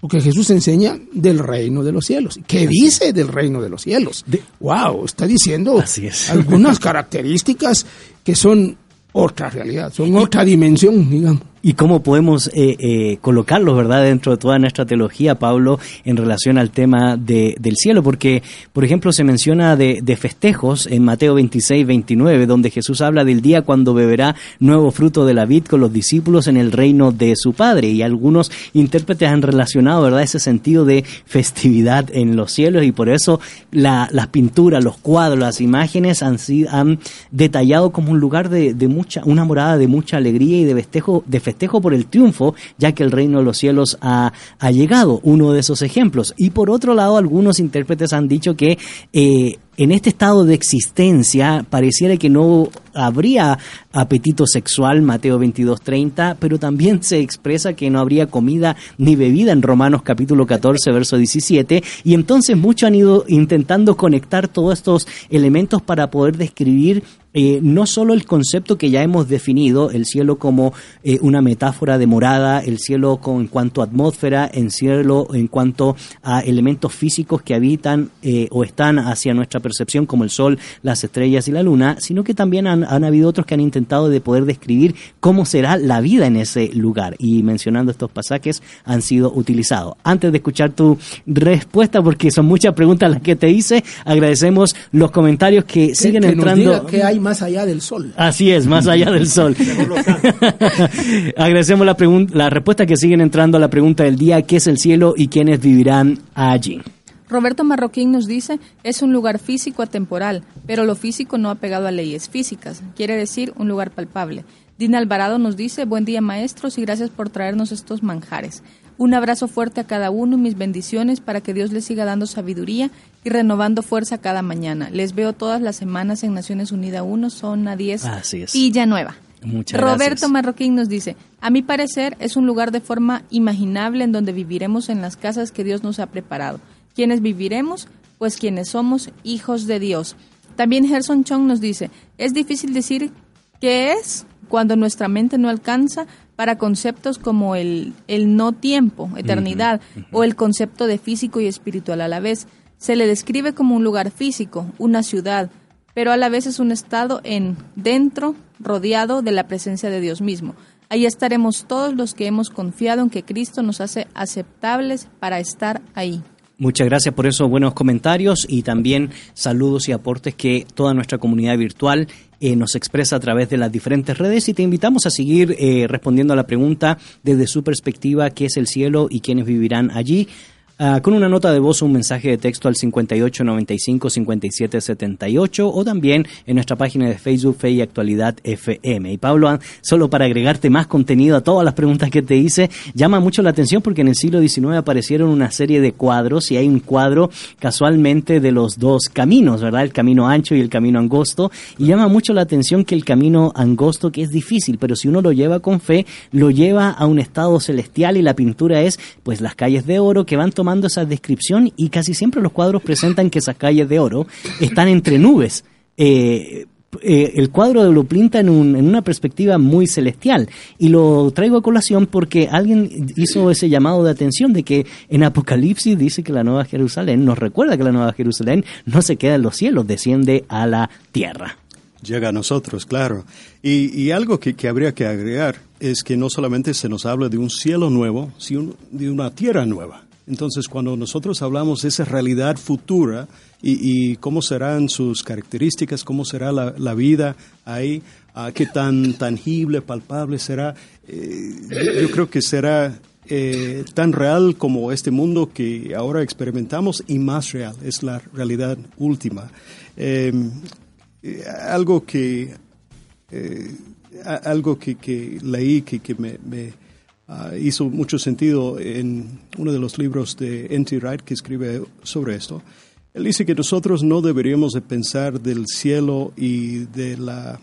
Porque Jesús enseña del reino de los cielos. ¿Qué dice del reino de los cielos? wow, está diciendo es. [laughs] algunas características que son otra realidad, son otra dimensión, digamos. ¿Y cómo podemos eh, eh, colocarlos, verdad, dentro de toda nuestra teología, Pablo, en relación al tema de- del cielo? Porque, por ejemplo, se menciona de, de festejos en Mateo 26, 29, donde Jesús habla del día cuando beberá nuevo fruto de la vid con los discípulos en el reino de su Padre. Y algunos intérpretes han relacionado, verdad, ese sentido de festividad en los cielos y por eso la- las pinturas, los cuadros, las imágenes han, han detallado como un lugar de, de mucha, una morada de mucha alegría y de festejo, de festejo por el triunfo, ya que el reino de los cielos ha, llegado, uno de esos ejemplos. Y por otro lado, algunos intérpretes han dicho que eh, en este estado de existencia pareciera que no habría apetito sexual, Mateo 22:30, pero también se expresa que no habría comida ni bebida en Romanos capítulo 14, verso 17, y entonces muchos han ido intentando conectar todos estos elementos para poder describir eh, no solo el concepto que ya hemos definido, el cielo como eh, una metáfora de morada, el cielo con, en cuanto a atmósfera, el cielo en cuanto a elementos físicos que habitan eh, o están hacia nuestra percepción como el sol, las estrellas y la luna, sino que también han, han habido otros que han intentado de poder describir cómo será la vida en ese lugar y mencionando estos pasajes han sido utilizados. Antes de escuchar tu respuesta, porque son muchas preguntas las que te hice, agradecemos los comentarios que siguen que entrando. qué hay más allá del sol. Así es, más allá del sol. [laughs] [laughs] Agradecemos la, la respuesta que siguen entrando a la pregunta del día, ¿qué es el cielo y quiénes vivirán allí? Roberto Marroquín nos dice, es un lugar físico atemporal, pero lo físico no apegado a leyes físicas, quiere decir un lugar palpable. Dina Alvarado nos dice, buen día maestros y gracias por traernos estos manjares. Un abrazo fuerte a cada uno y mis bendiciones para que Dios les siga dando sabiduría y renovando fuerza cada mañana. Les veo todas las semanas en Naciones Unidas 1, zona 10, Así es. Villanueva. Muchas Roberto gracias. Marroquín nos dice, a mi parecer es un lugar de forma imaginable en donde viviremos en las casas que Dios nos ha preparado. ¿Quiénes viviremos? Pues quienes somos hijos de Dios. También Gerson Chong nos dice, es difícil decir qué es cuando nuestra mente no alcanza para conceptos como el, el no tiempo, eternidad, o el concepto de físico y espiritual a la vez. Se le describe como un lugar físico, una ciudad, pero a la vez es un estado en dentro, rodeado de la presencia de Dios mismo. Ahí estaremos todos los que hemos confiado en que Cristo nos hace aceptables para estar ahí. Muchas gracias por esos buenos comentarios y también saludos y aportes que toda nuestra comunidad virtual eh, nos expresa a través de las diferentes redes y te invitamos a seguir eh, respondiendo a la pregunta desde su perspectiva, qué es el cielo y quiénes vivirán allí. Ah, con una nota de voz o un mensaje de texto al 5895-5778 o también en nuestra página de Facebook Fe y Actualidad FM. Y Pablo, solo para agregarte más contenido a todas las preguntas que te hice, llama mucho la atención porque en el siglo XIX aparecieron una serie de cuadros y hay un cuadro casualmente de los dos caminos, ¿verdad? El camino ancho y el camino angosto. Y llama mucho la atención que el camino angosto, que es difícil, pero si uno lo lleva con fe, lo lleva a un estado celestial y la pintura es pues las calles de oro que van tomando esa descripción y casi siempre los cuadros presentan que esas calles de oro están entre nubes. Eh, eh, el cuadro lo pinta en, un, en, una perspectiva muy celestial y lo traigo a colación porque alguien hizo ese llamado de atención de que en Apocalipsis dice que la Nueva Jerusalén nos recuerda que la Nueva Jerusalén no se queda en los cielos, desciende a la tierra. Llega a nosotros, claro. Y, y algo que, que, habría que agregar es que no solamente se nos habla de un cielo nuevo, sino de una tierra nueva. Entonces, cuando nosotros hablamos de esa realidad futura y, y cómo serán sus características, cómo será la, vida ahí, uh, qué tan tangible, palpable será, eh, yo, creo que será eh, tan real como este mundo que ahora experimentamos y más real, es la realidad última. Eh, algo que, algo que, que, leí que, que me, me Uh, hizo mucho sentido en uno de los libros de N.T. Wright que escribe sobre esto. Él dice que nosotros no deberíamos de pensar del cielo y de la,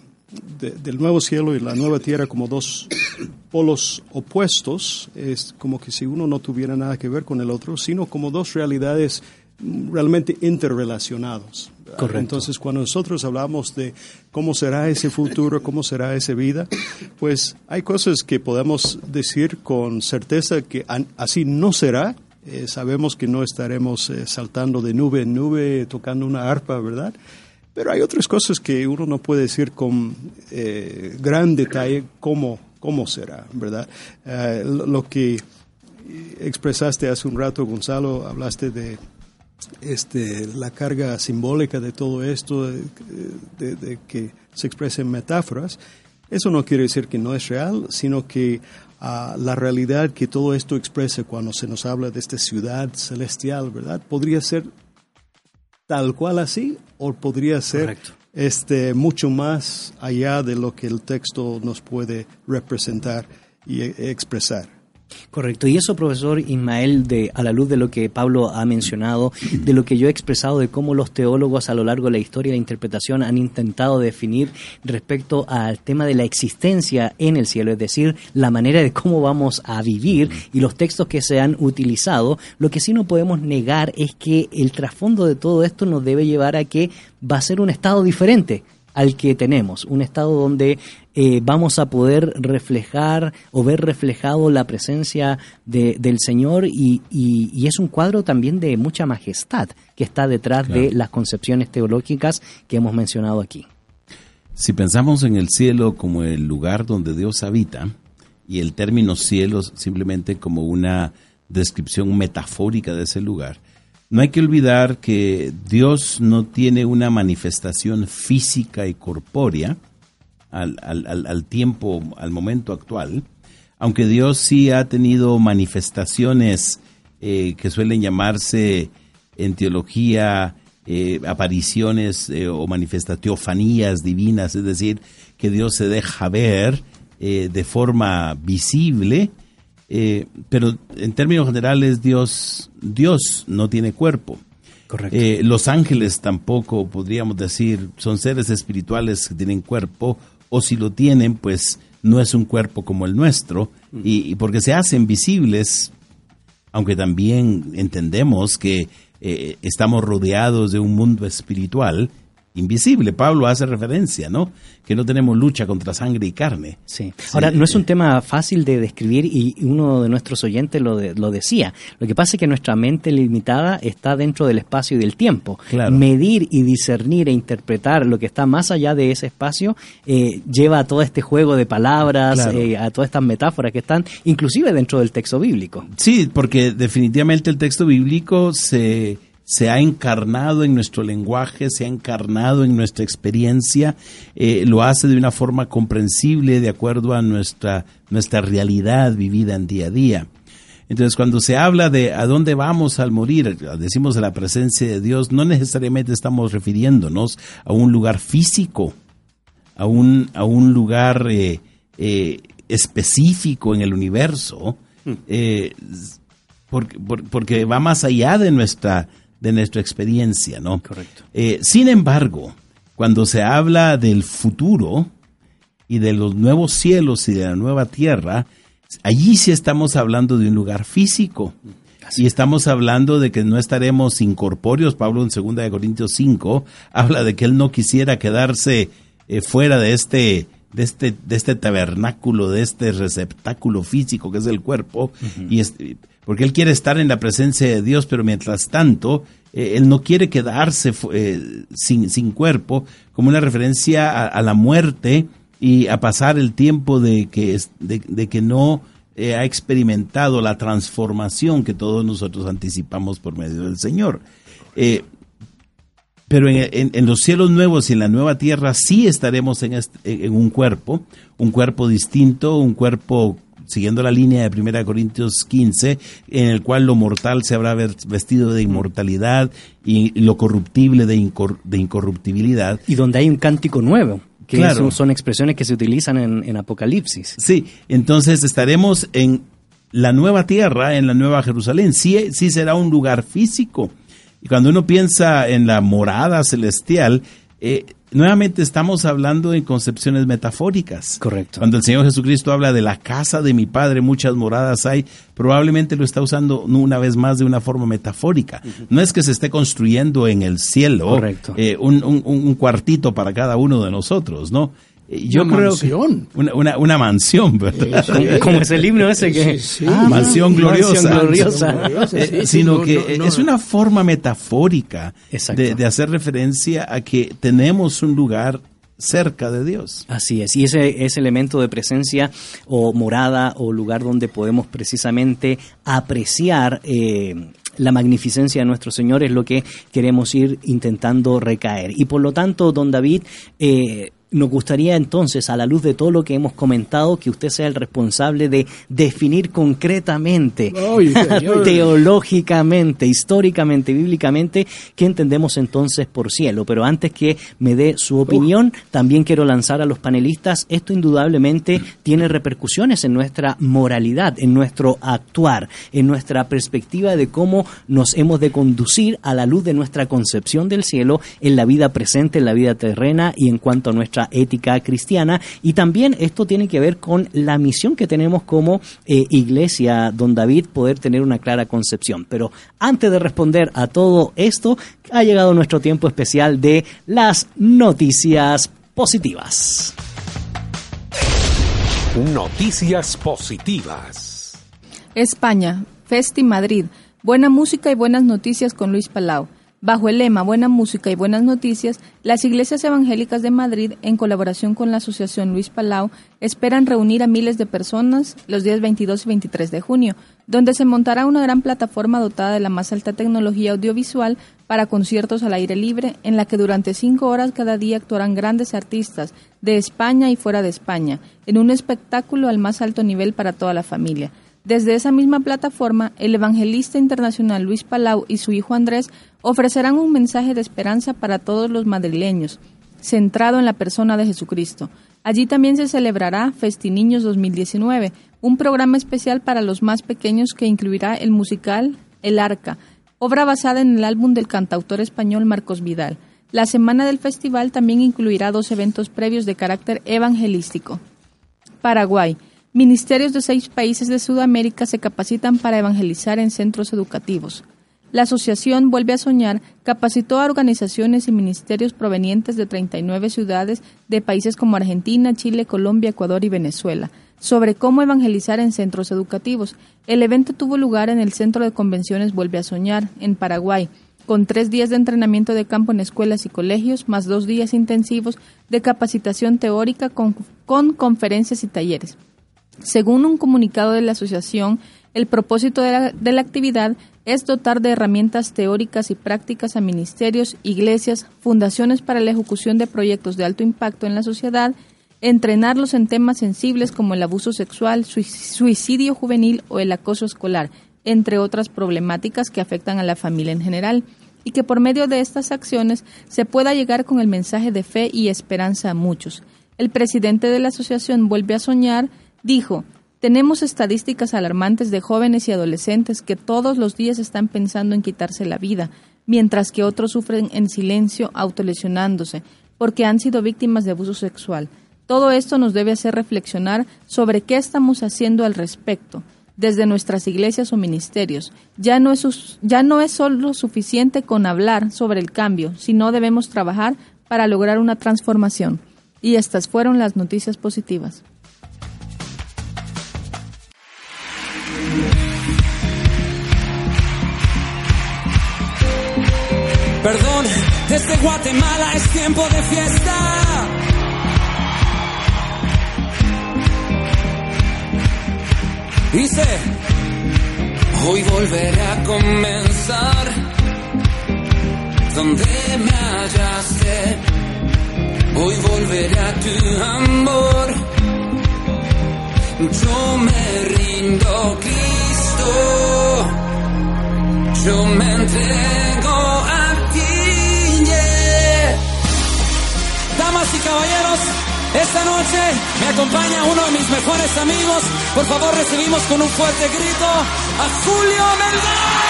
de, del nuevo cielo y la nueva tierra como dos polos opuestos, es como que si uno no tuviera nada que ver con el otro, sino como dos realidades realmente interrelacionados. Entonces, cuando nosotros hablamos de cómo será ese futuro, cómo será esa vida, pues hay cosas que podemos decir con certeza que así no será. Eh, sabemos que no estaremos eh, saltando de nube en nube, tocando una arpa, ¿verdad? Pero hay otras cosas que uno no puede decir con eh, gran detalle cómo, cómo será, ¿verdad? lo que expresaste hace un rato, Gonzalo, hablaste de este, la carga simbólica de todo esto, de, de, de, que se expresa en metáforas, eso no quiere decir que no es real, sino que uh, la realidad que todo esto expresa cuando se nos habla de esta ciudad celestial, ¿verdad? Podría ser tal cual así o podría ser este, mucho más allá de lo que el texto nos puede representar y expresar. Correcto. Y eso, profesor Ismael, de, a la luz de lo que Pablo ha mencionado, de lo que yo he expresado, de cómo los teólogos a lo largo de la historia de la interpretación han intentado definir respecto al tema de la existencia en el cielo, es decir, la manera de cómo vamos a vivir y los textos que se han utilizado, lo que sí no podemos negar es que el trasfondo de todo esto nos debe llevar a que va a ser un estado diferente al que tenemos, un estado donde eh, vamos a poder reflejar o ver reflejado la presencia de, del Señor y, y, y, es un cuadro también de mucha majestad que está detrás claro. de las concepciones teológicas que hemos mencionado aquí. Si pensamos en el cielo como el lugar donde Dios habita y el término cielo simplemente como una descripción metafórica de ese lugar, no hay que olvidar que Dios no tiene una manifestación física y corpórea al, al, al, tiempo, al momento actual, aunque Dios sí ha tenido manifestaciones eh, que suelen llamarse en teología eh, apariciones eh, o manifesta teofanías divinas, es decir, que Dios se deja ver de forma visible, eh, pero en términos generales Dios, Dios no tiene cuerpo. Correcto. Eh, los ángeles tampoco podríamos decir son seres espirituales que tienen cuerpo o si lo tienen pues no es un cuerpo como el nuestro mm. y, y, porque se hacen visibles aunque también entendemos que eh, estamos rodeados de un mundo espiritual invisible. Pablo hace referencia, ¿no? Que no tenemos lucha contra sangre y carne. Sí. Ahora, no es un tema fácil de describir y uno de nuestros oyentes lo, de- lo decía. Lo que pasa es que nuestra mente limitada está dentro del espacio y del tiempo. Claro. Medir y discernir e interpretar lo que está más allá de ese espacio eh, lleva a todo este juego de palabras, Claro. eh, a todas estas metáforas que están inclusive dentro del texto bíblico. Sí, porque definitivamente el texto bíblico se, se ha encarnado en nuestro lenguaje, se ha encarnado en nuestra experiencia, eh, lo hace de una forma comprensible de acuerdo a nuestra, nuestra realidad vivida en día a día. Entonces, cuando se habla de a dónde vamos al morir, decimos de la presencia de Dios, no necesariamente estamos refiriéndonos a un lugar físico, a un, a un lugar eh, eh, específico en el universo, eh, porque, por- porque va más allá de nuestra, de nuestra experiencia, ¿no? Correcto. Eh, sin embargo, cuando se habla del futuro y de los nuevos cielos y de la nueva tierra, allí sí estamos hablando de un lugar físico. Y estamos hablando de que no estaremos incorpóreos. Pablo en 2 de Corintios 5 habla de que él no quisiera quedarse eh, fuera de este, de este, de este tabernáculo, de este receptáculo físico que es el cuerpo, y es- porque él quiere estar en la presencia de Dios, pero mientras tanto, eh, él no quiere quedarse eh, sin, sin cuerpo, como una referencia a, la muerte y a pasar el tiempo de que, de, que no eh, ha experimentado la transformación que todos nosotros anticipamos por medio del Señor. Pero en, los cielos nuevos y en la nueva tierra sí estaremos en un cuerpo, un cuerpo distinto, un cuerpo siguiendo la línea de 1 Corintios 15, en el cual lo mortal se habrá vestido de inmortalidad y lo corruptible de, incor- de incorruptibilidad. Y donde hay un cántico nuevo, que Claro. son, son expresiones que se utilizan en, en Apocalipsis. Sí, entonces estaremos en la nueva tierra, en la nueva Jerusalén. Sí, sí será un lugar físico. Y cuando uno piensa en la morada celestial, eh, nuevamente estamos hablando en concepciones metafóricas. Correcto. Cuando el Señor Jesucristo habla de la casa de mi Padre, muchas moradas hay, probablemente lo está usando una vez más de una forma metafórica. No es que se esté construyendo en el cielo Correcto. eh, un, un- un cuartito para cada uno de nosotros, ¿no? Eh, Yo Una creo mansión. que una, una, una mansión, ¿verdad? Como, como es el himno ese que... Sí. Ah, mansión gloriosa, Mansión gloriosa. gloriosa, Eh, sino no, que no, no. es una forma metafórica de, de hacer referencia a que tenemos un lugar cerca de Dios. Así es, y ese, ese elemento de presencia o morada o lugar donde podemos precisamente apreciar eh, la magnificencia de nuestro Señor es lo que queremos ir intentando recaer. Y por lo tanto, don David, eh, nos gustaría entonces, a la luz de todo lo que hemos comentado, que usted sea el responsable de definir concretamente, [laughs] teológicamente, históricamente, bíblicamente, qué entendemos entonces por cielo. Pero antes que me dé su opinión, también quiero lanzar a los panelistas, esto indudablemente tiene repercusiones en nuestra moralidad, en nuestro actuar, en nuestra perspectiva de cómo nos hemos de conducir a la luz de nuestra concepción del cielo en la vida presente, en la vida terrena y en cuanto a nuestra ética cristiana. Y también esto tiene que ver con la misión que tenemos como eh, iglesia, don David, poder tener una clara concepción. Pero antes de responder a todo esto, ha llegado nuestro tiempo especial de las noticias positivas. Noticias positivas. España, Festi Madrid. Buena música y buenas noticias con Luis Palau. Bajo el lema Buena música y buenas noticias, las iglesias evangélicas de Madrid, en colaboración con la Asociación Luis Palau, esperan reunir a miles de personas los días 22 y 23 de junio, donde se montará una gran plataforma dotada de la más alta tecnología audiovisual para conciertos al aire libre, en la que durante cinco horas cada día actuarán grandes artistas de España y fuera de España, en un espectáculo al más alto nivel para toda la familia. Desde esa misma plataforma, el evangelista internacional Luis Palau y su hijo Andrés ofrecerán un mensaje de esperanza para todos los madrileños, centrado en la persona de Jesucristo. Allí también se celebrará Festiniños 2019, un programa especial para los más pequeños que incluirá el musical El Arca, obra basada en el álbum del cantautor español Marcos Vidal. La semana del festival también incluirá dos eventos previos de carácter evangelístico. Paraguay. Ministerios de seis países de Sudamérica se capacitan para evangelizar en centros educativos. la Asociación Vuelve a Soñar capacitó a organizaciones y ministerios provenientes de 39 ciudades de países como Argentina, Chile, Colombia, Ecuador y Venezuela sobre cómo evangelizar en centros educativos. El evento tuvo lugar en el Centro de Convenciones Vuelve a Soñar, en Paraguay, con tres días de entrenamiento de campo en escuelas y colegios, más dos días intensivos de capacitación teórica con, con conferencias y talleres. Según un comunicado de la asociación, el propósito de la, actividad es dotar de herramientas teóricas y prácticas a ministerios, iglesias, fundaciones para la ejecución de proyectos de alto impacto en la sociedad, entrenarlos en temas sensibles como el abuso sexual, suicidio juvenil o el acoso escolar, entre otras problemáticas que afectan a la familia en general, y que por medio de estas acciones se pueda llegar con el mensaje de fe y esperanza a muchos. El presidente de la asociación Vuelve a Soñar dijo, tenemos estadísticas alarmantes de jóvenes y adolescentes que todos los días están pensando en quitarse la vida, mientras que otros sufren en silencio autolesionándose porque han sido víctimas de abuso sexual. Todo esto nos debe hacer reflexionar sobre qué estamos haciendo al respecto desde nuestras iglesias o ministerios. Ya no es, ya no es solo suficiente con hablar sobre el cambio, sino debemos trabajar para lograr una transformación. Y estas fueron las noticias positivas. Perdón, desde Guatemala es tiempo de fiesta. Dice, hoy volveré a comenzar donde me hallaste. Hoy volveré a tu amor. Yo me rindo, Cristo. Yo me entrego Damas y caballeros, esta noche me acompaña uno de mis mejores amigos. Por favor, recibimos con un fuerte grito a Julio Melgar.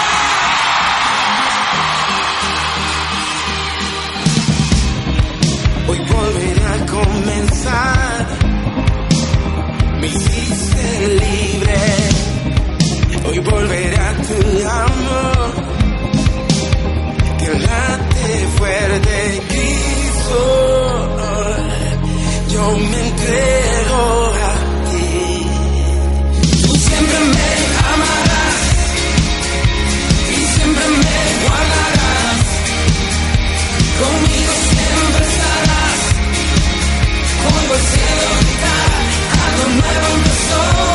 Hoy volveré a comenzar. Me hiciste libre. Hoy volveré tu amor. Que late fuerte, yo me entrego a ti. Tú siempre me amarás y siempre me guardarás. Conmigo siempre estarás, como el cielo gritar, algo nuevo empezó.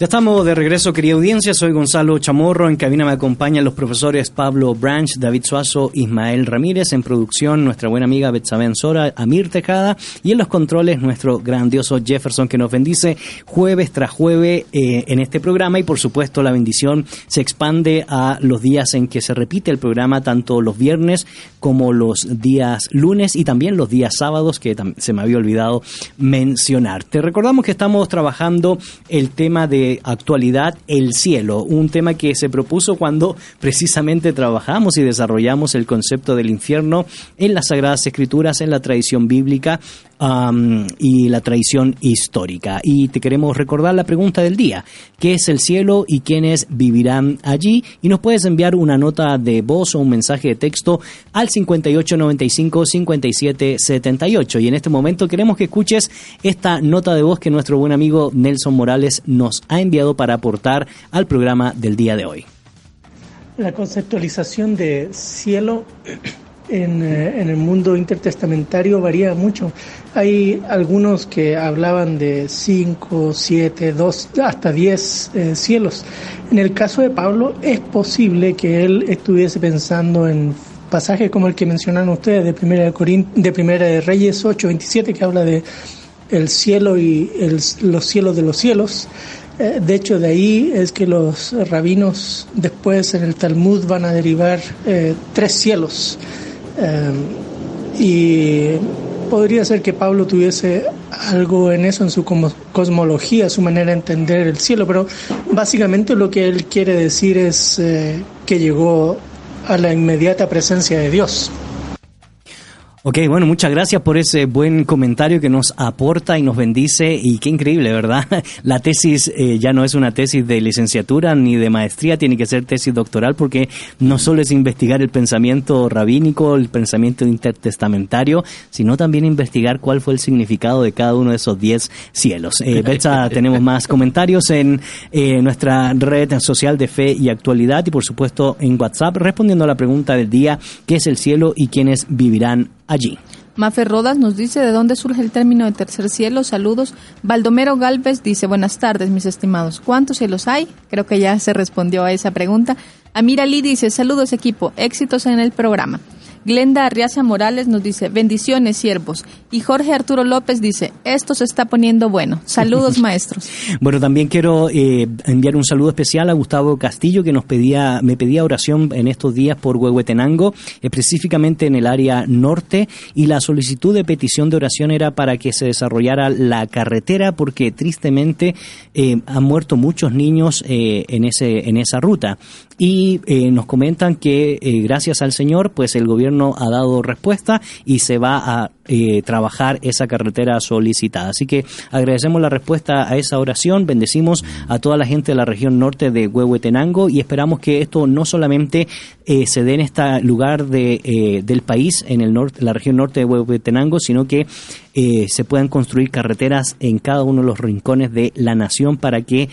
Ya estamos de regreso, querida audiencia. Soy Gonzalo Chamorro. En cabina me acompañan los profesores Pablo Branch, David Suazo, Ismael Ramírez. En producción, nuestra buena amiga Betsaben Sora, Amir Tejada. Y en los controles, nuestro grandioso Jefferson, que nos bendice jueves tras jueves eh, en este programa. Y por supuesto, la bendición se expande a los días en que se repite el programa, tanto los viernes como los días lunes y también los días sábados, que se me había olvidado mencionar. Te recordamos que estamos trabajando el tema de actualidad, el cielo, un tema que se propuso cuando precisamente trabajamos y desarrollamos el concepto del infierno en las Sagradas Escrituras, en la tradición bíblica y la tradición histórica. Y te queremos recordar la pregunta del día, ¿qué es el cielo y quiénes vivirán allí? Y nos puedes enviar una nota de voz o un mensaje de texto al 5895-5778. Y en este momento queremos que escuches esta nota de voz que nuestro buen amigo Nelson Morales nos ha enviado para aportar al programa del día de hoy. La conceptualización de cielo en, eh, en el mundo intertestamentario varía mucho. Hay algunos que hablaban de 5, 7, 2, hasta 10 eh, cielos. En el caso de Pablo es posible que él estuviese pensando en pasajes como el que mencionan ustedes de Primera de, Corin- de, Primera de Reyes 8, 27, que habla de el cielo y el- los cielos de los cielos. Eh, De hecho, de ahí es que los rabinos después en el Talmud van a derivar eh, tres cielos. Eh, y podría ser que Pablo tuviese algo en eso, en su cosmología, su manera de entender el cielo, pero básicamente lo que él quiere decir es eh, que llegó a la inmediata presencia de Dios. Ok, bueno, muchas gracias por ese buen comentario que nos aporta y nos bendice y qué increíble, ¿verdad? [laughs] La tesis eh, ya no es una tesis de licenciatura ni de maestría, tiene que ser tesis doctoral porque no solo es investigar el pensamiento rabínico, el pensamiento intertestamentario, sino también investigar cuál fue el significado de cada uno de esos diez cielos. Eh, Betsa, tenemos más comentarios en eh, nuestra red social de fe y actualidad y por supuesto en WhatsApp respondiendo a la pregunta del día, ¿qué es el cielo y quiénes vivirán allí? Mafe Rodas nos dice de dónde surge el término de tercer cielo. Saludos. Baldomero Galvez dice buenas tardes, mis estimados. ¿Cuántos cielos hay? Creo que ya se respondió a esa pregunta. Amira Lee dice saludos equipo, éxitos en el programa. Glenda Arriaza Morales nos dice bendiciones siervos. Y Jorge Arturo López dice esto se está poniendo bueno. Saludos [laughs] maestros. Bueno, también quiero eh, enviar un saludo especial a Gustavo Castillo que nos pedía, me pedía oración en estos días por Huehuetenango, específicamente en el área norte, y la solicitud de petición de oración era para que se desarrollara la carretera porque tristemente eh, han muerto muchos niños eh, en ese en esa ruta y nos comentan que gracias al Señor pues el gobierno ha dado respuesta y se va a eh, trabajar esa carretera solicitada. Así que agradecemos la respuesta a esa oración, bendecimos a toda la gente de la región norte de Huehuetenango y esperamos que esto no solamente eh, se dé en este lugar de, eh, del país, en el norte, la región norte de Huehuetenango, sino que eh, se puedan construir carreteras en cada uno de los rincones de la nación para que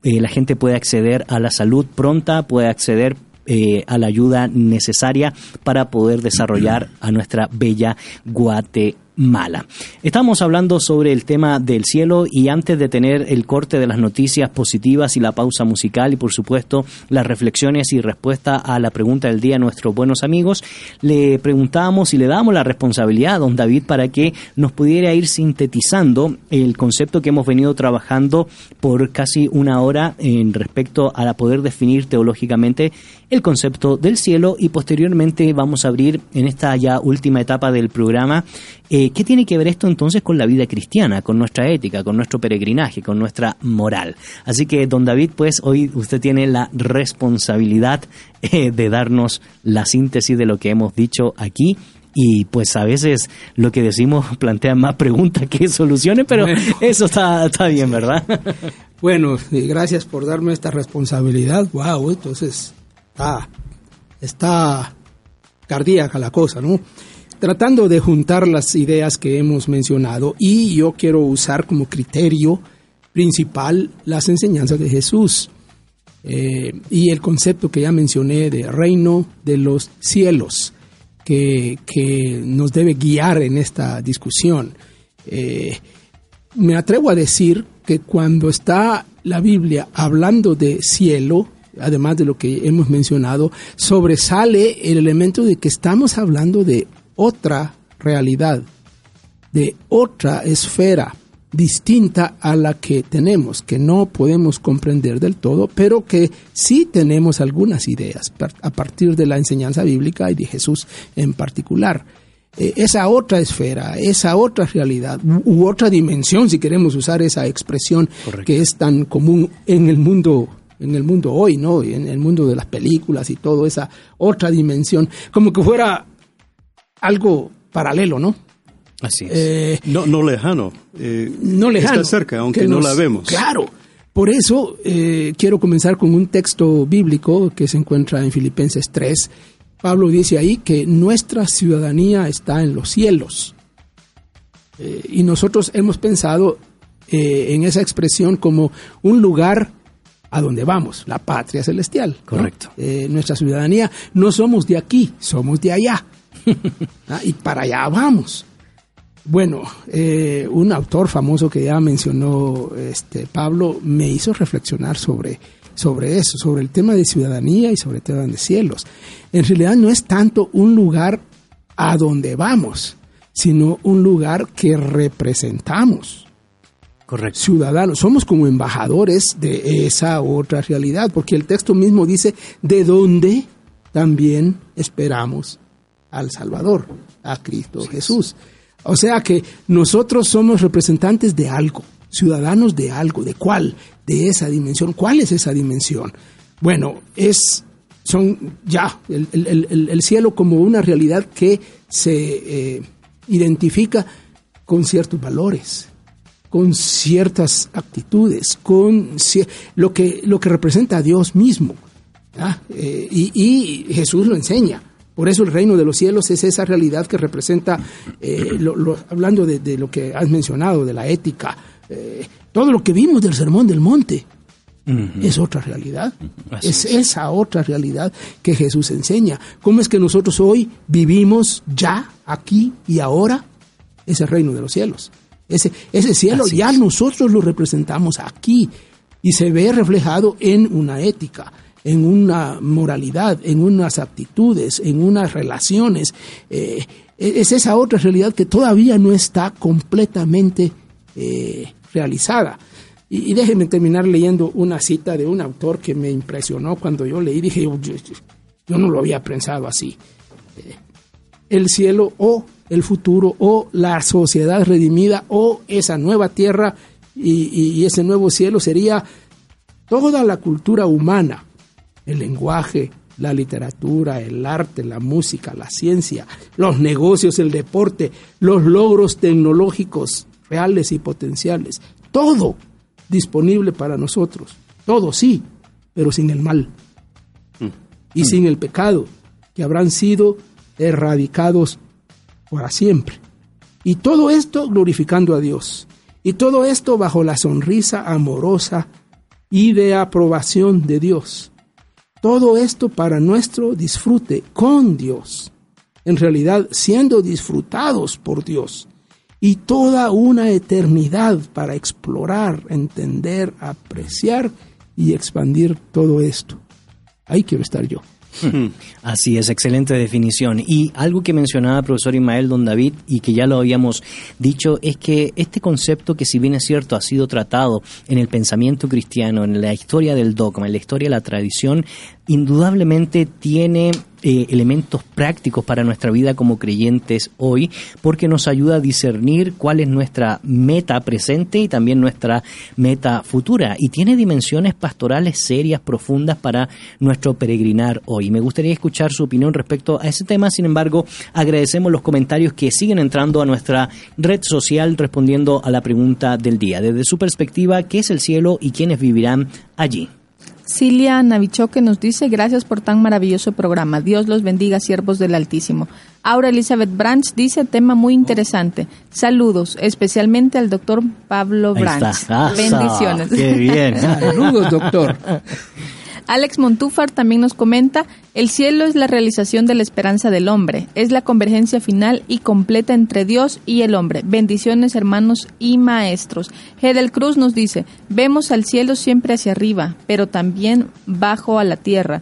la gente puede acceder a la salud pronta, puede acceder eh, a la ayuda necesaria para poder desarrollar a nuestra bella Guatemala mala. Estamos hablando sobre el tema del cielo y antes de tener el corte de las noticias positivas y la pausa musical y por supuesto las reflexiones y respuesta a la pregunta del día a nuestros buenos amigos, le preguntábamos y le damos la responsabilidad a don David para que nos pudiera ir sintetizando el concepto que hemos venido trabajando por casi una hora en respecto a poder definir teológicamente el concepto del cielo y posteriormente vamos a abrir en esta ya última etapa del programa eh, ¿Qué tiene que ver esto entonces con la vida cristiana, con nuestra ética, con nuestro peregrinaje, con nuestra moral? Así que, don David, pues hoy usted tiene la responsabilidad eh, de darnos la síntesis de lo que hemos dicho aquí y pues a veces lo que decimos [laughs] plantea más preguntas que soluciones, pero [laughs] eso está, está bien, ¿verdad? [laughs] bueno, gracias por darme esta responsabilidad. Wow, entonces está, está cardíaca la cosa, ¿no? tratando de juntar las ideas que hemos mencionado y yo quiero usar como criterio principal las enseñanzas de Jesús eh, y el concepto que ya mencioné de reino de los cielos que, nos debe guiar en esta discusión. Eh, me atrevo a decir que cuando está la Biblia hablando de cielo, además de lo que hemos mencionado, sobresale el elemento de que estamos hablando de otra realidad, de otra esfera distinta a la que tenemos, que no podemos comprender del todo, pero que sí tenemos algunas ideas a partir de la enseñanza bíblica y de Jesús en particular. E, esa otra esfera, esa otra realidad u, otra dimensión, si queremos usar esa expresión que es tan común en el mundo en el mundo hoy, ¿no? En el mundo de las películas y todo, esa otra dimensión, como que fuera algo paralelo, ¿no? Así es. Eh, no, no lejano. Eh, no lejano. Está cerca, aunque no la vemos. Claro. Por eso eh, quiero comenzar con un texto bíblico que se encuentra en Filipenses 3. Pablo dice ahí que nuestra ciudadanía está en los cielos. y nosotros hemos pensado en esa expresión como un lugar a donde vamos, la patria celestial. Correcto. nuestra ciudadanía no somos de aquí, somos de allá. [laughs] Ah, y para allá vamos. Bueno, eh, un autor famoso que ya mencionó este, Pablo me hizo reflexionar sobre, sobre eso, sobre el tema de ciudadanía y sobre el tema de cielos. En realidad no es tanto un lugar a donde vamos, sino un lugar que representamos. Correcto. Ciudadanos, somos como embajadores de esa otra realidad, porque el texto mismo dice de dónde también esperamos al Salvador, a Cristo Jesús. O sea que nosotros somos representantes de algo, ciudadanos de algo, ¿de cuál? De esa dimensión. ¿Cuál es esa dimensión? Bueno, es son ya el, cielo como una realidad que se eh, identifica con ciertos valores, con ciertas actitudes, con lo que, lo que representa a Dios mismo. Eh, y Jesús lo enseña. Por eso el reino de los cielos es esa realidad que representa, eh, hablando de, lo que has mencionado, de la ética, eh, todo lo que vimos del Sermón del Monte. Es otra realidad. es, esa otra realidad que Jesús enseña. ¿Cómo es que nosotros hoy vivimos ya, aquí y ahora? Ese reino de los cielos. Ese, ese cielo ya nosotros lo representamos aquí y se ve reflejado en una ética en una moralidad, en unas actitudes, en unas relaciones. Eh, es esa otra realidad que todavía no está completamente eh, realizada. Y, déjenme terminar leyendo una cita de un autor que me impresionó cuando yo leí, dije, yo, yo, no lo había pensado así. Eh, el cielo o el futuro o la sociedad redimida o esa nueva tierra y ese nuevo cielo sería toda la cultura humana el lenguaje, la literatura, el arte, la música, la ciencia, los negocios, el deporte, los logros tecnológicos reales y potenciales. Todo disponible para nosotros. Todo sí, pero sin el mal. Y sin el pecado, que habrán sido erradicados para siempre. Y todo esto glorificando a Dios. Y todo esto bajo la sonrisa amorosa y de aprobación de Dios. Todo esto para nuestro disfrute con Dios, en realidad siendo disfrutados por Dios, y toda una eternidad para explorar, entender, apreciar y expandir todo esto. Ahí quiero estar yo. Así es, excelente definición. Y algo que mencionaba el profesor Ismael Don David y que ya lo habíamos dicho es que este concepto que si bien es cierto ha sido tratado en el pensamiento cristiano, en la historia del dogma, en la historia de la tradición, indudablemente tiene eh, elementos prácticos para nuestra vida como creyentes hoy, porque nos ayuda a discernir cuál es nuestra meta presente y también nuestra meta futura. Y tiene dimensiones pastorales serias, profundas para nuestro peregrinar hoy. Me gustaría escuchar su opinión respecto a ese tema. Sin embargo, agradecemos los comentarios que siguen entrando a nuestra red social respondiendo a la pregunta del día. Desde su perspectiva, ¿qué es el cielo y quiénes vivirán allí? Cilia Navichoque nos dice, gracias por tan maravilloso programa. Dios los bendiga, siervos del Altísimo. Aura Elizabeth Branch dice, tema muy interesante. Saludos, especialmente al doctor Pablo Branch. está. Bendiciones. Qué bien. Saludos, doctor. [laughs] Alex Montúfar también nos comenta, el cielo es la realización de la esperanza del hombre, es la convergencia final y completa entre Dios y el hombre. Bendiciones hermanos y maestros. Hedel Cruz nos dice, vemos al cielo siempre hacia arriba, pero también bajo a la tierra,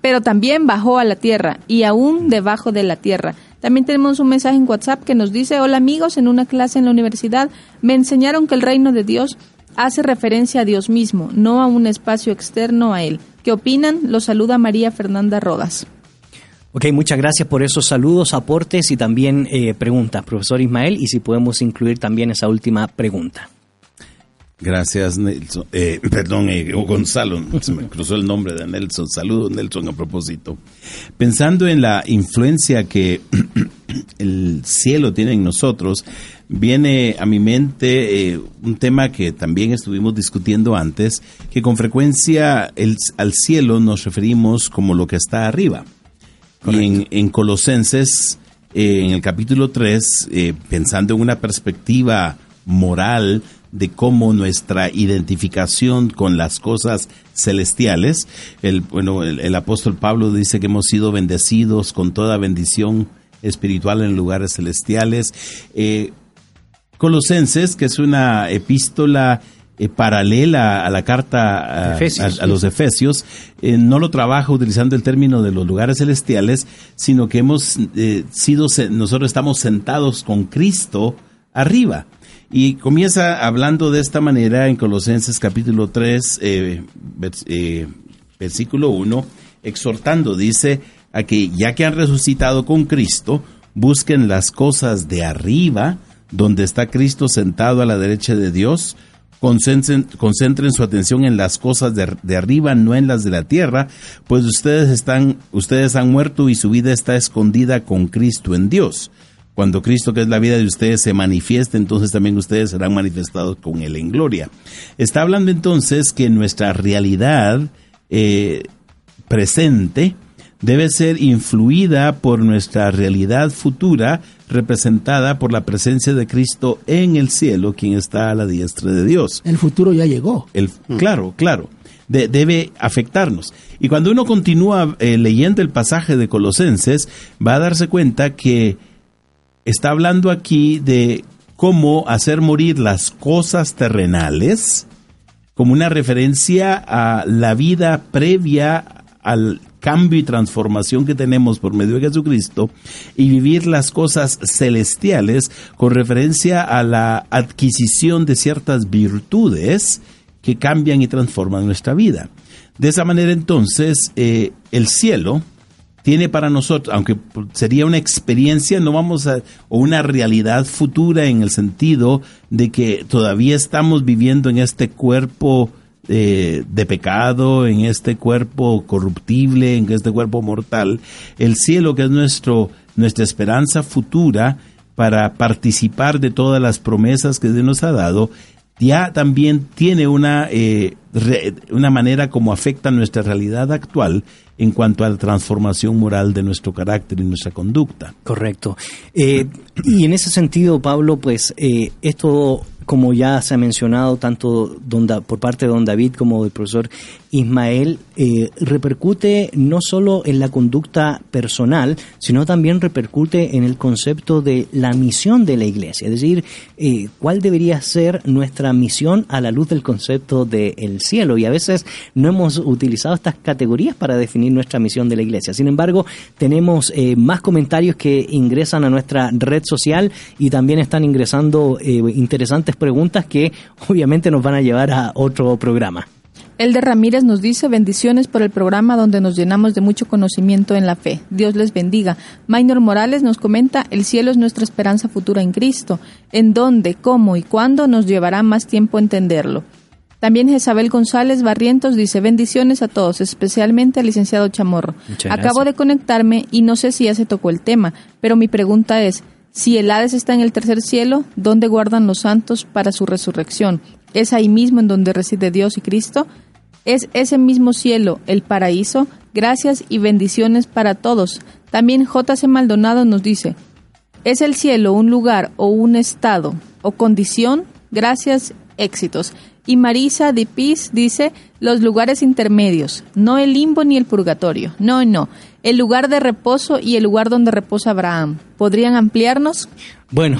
pero también bajó a la tierra y aún debajo de la tierra. También tenemos un mensaje en WhatsApp que nos dice, hola amigos, en una clase en la universidad me enseñaron que el reino de Dios hace referencia a Dios mismo, no a un espacio externo a Él. ¿Qué opinan? Los saluda María Fernanda Rodas. Ok, muchas gracias por esos saludos, aportes y también eh, preguntas, profesor Ismael, y si podemos incluir también esa última pregunta. Gracias, Nelson. Eh, [laughs] perdón, eh, Gonzalo, [laughs] se me cruzó el nombre de Nelson. Saludos, Nelson, a propósito. Pensando en la influencia que [clears throat] el cielo tiene en nosotros, viene a mi mente eh, un tema que también estuvimos discutiendo antes, que con frecuencia el- al cielo nos referimos como lo que está arriba. Y en, en Colosenses, eh, en el capítulo 3, eh, pensando en una perspectiva moral de cómo nuestra identificación con las cosas celestiales, el, bueno, el, el apóstol Pablo dice que hemos sido bendecidos con toda bendición espiritual en lugares celestiales. Eh, Colosenses, que es una epístola eh, paralela a la carta a, Efesios. a- a los Efesios, eh, no lo trabaja utilizando el término de los lugares celestiales, sino que hemos eh, sido, nosotros estamos sentados con Cristo arriba. Y comienza hablando de esta manera en Colosenses capítulo 3, eh, vers- eh, versículo 1, exhortando, dice, a que ya que han resucitado con Cristo, busquen las cosas de arriba, donde está Cristo sentado a la derecha de Dios, concentren, su atención en las cosas de, de arriba, no en las de la tierra, pues ustedes están, ustedes han muerto y su vida está escondida con Cristo en Dios. Cuando Cristo, que es la vida de ustedes, se manifieste, entonces también ustedes serán manifestados con Él en gloria. Está hablando entonces que nuestra realidad eh, presente debe ser influida por nuestra realidad futura, representada por la presencia de Cristo en el cielo, quien está a la diestra de Dios. El futuro ya llegó. El, Claro, claro. De- debe afectarnos. Y cuando uno continúa eh, leyendo el pasaje de Colosenses, va a darse cuenta que está hablando aquí de cómo hacer morir las cosas terrenales como una referencia a la vida previa al cambio y transformación que tenemos por medio de Jesucristo y vivir las cosas celestiales con referencia a la adquisición de ciertas virtudes que cambian y transforman nuestra vida. De esa manera entonces eh, el cielo tiene para nosotros, aunque sería una experiencia, no vamos a, o una realidad futura en el sentido de que todavía estamos viviendo en este cuerpo eh, de pecado, en este cuerpo corruptible, en este cuerpo mortal, el cielo que es nuestro, nuestra esperanza futura para participar de todas las promesas que Dios nos ha dado, ya también tiene una, eh, una manera como afecta nuestra realidad actual en cuanto a la transformación moral de nuestro carácter y nuestra conducta. Correcto. Eh, y en ese sentido, Pablo, pues esto como ya se ha mencionado tanto don Da- por parte de don David como del profesor Ismael, eh, repercute no solo en la conducta personal, sino también repercute en el concepto de la misión de la iglesia, es decir, eh, cuál debería ser nuestra misión a la luz del concepto del cielo. Y a veces no hemos utilizado estas categorías para definir nuestra misión de la iglesia. Sin embargo, tenemos eh, más comentarios que ingresan a nuestra red social y también están ingresando eh, interesantes preguntas que obviamente nos van a llevar a otro programa. Elder Ramírez nos dice bendiciones por el programa donde nos llenamos de mucho conocimiento en la fe. Dios les bendiga. Maynor Morales nos comenta, el cielo es nuestra esperanza futura en Cristo. ¿En dónde, cómo y cuándo nos llevará más tiempo entenderlo? También Jezabel González Barrientos dice bendiciones a todos, especialmente al licenciado Chamorro. Acabo de conectarme y no sé si ya se tocó el tema, pero mi pregunta es, si el Hades está en el tercer cielo, ¿dónde guardan los santos para su resurrección? ¿Es ahí mismo en donde reside Dios y Cristo? ¿Es ese mismo cielo el paraíso? Gracias y bendiciones para todos. También J.C. Maldonado nos dice, ¿es el cielo un lugar o un estado o condición? Gracias, éxitos. Y Marisa de Piz dice, los lugares intermedios, no el limbo ni el purgatorio, no, no, el lugar de reposo y el lugar donde reposa Abraham. ¿Podrían ampliarnos? Bueno,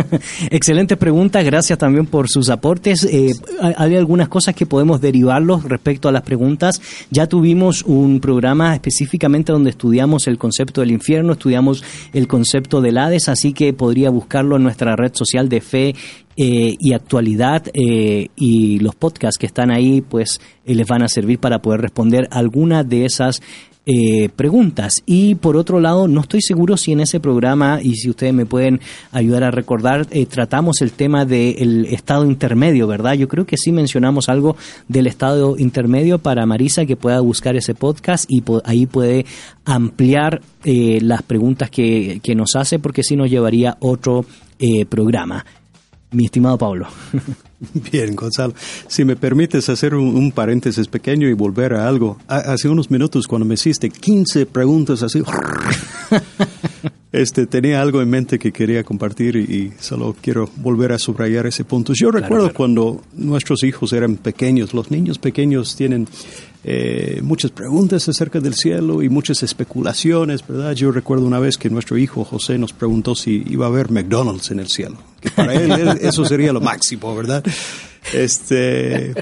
[laughs] excelente pregunta, gracias también por sus aportes. Eh, hay algunas cosas que podemos derivarlos respecto a las preguntas. Ya tuvimos un programa específicamente donde estudiamos el concepto del infierno, estudiamos el concepto del Hades, así que podría buscarlo en nuestra red social de fe eh, y actualidad eh, y los podcasts que están ahí pues eh, les van a servir para poder responder alguna de esas eh, preguntas. Y por otro lado, no estoy seguro si en ese programa, y si ustedes me pueden ayudar a recordar, eh, tratamos el tema del estado intermedio, ¿verdad? Yo creo que sí mencionamos algo del estado intermedio para Marisa que pueda buscar ese podcast y ahí puede ampliar eh, las preguntas que, que nos hace porque sí nos llevaría otro eh, programa. Mi estimado Pablo. [laughs] Bien, Gonzalo. Si me permites hacer un, un paréntesis pequeño y volver a algo. Ha- hace unos minutos cuando me hiciste 15 preguntas así, [laughs] este, tenía algo en mente que quería compartir y, y solo quiero volver a subrayar ese punto. Yo recuerdo cuando nuestros hijos eran pequeños, los niños pequeños tienen eh, muchas preguntas acerca del cielo y muchas especulaciones, ¿verdad? Yo recuerdo una vez que nuestro hijo José nos preguntó si iba a haber McDonald's en el cielo, que para él [laughs] eso sería lo máximo, ¿verdad? Este,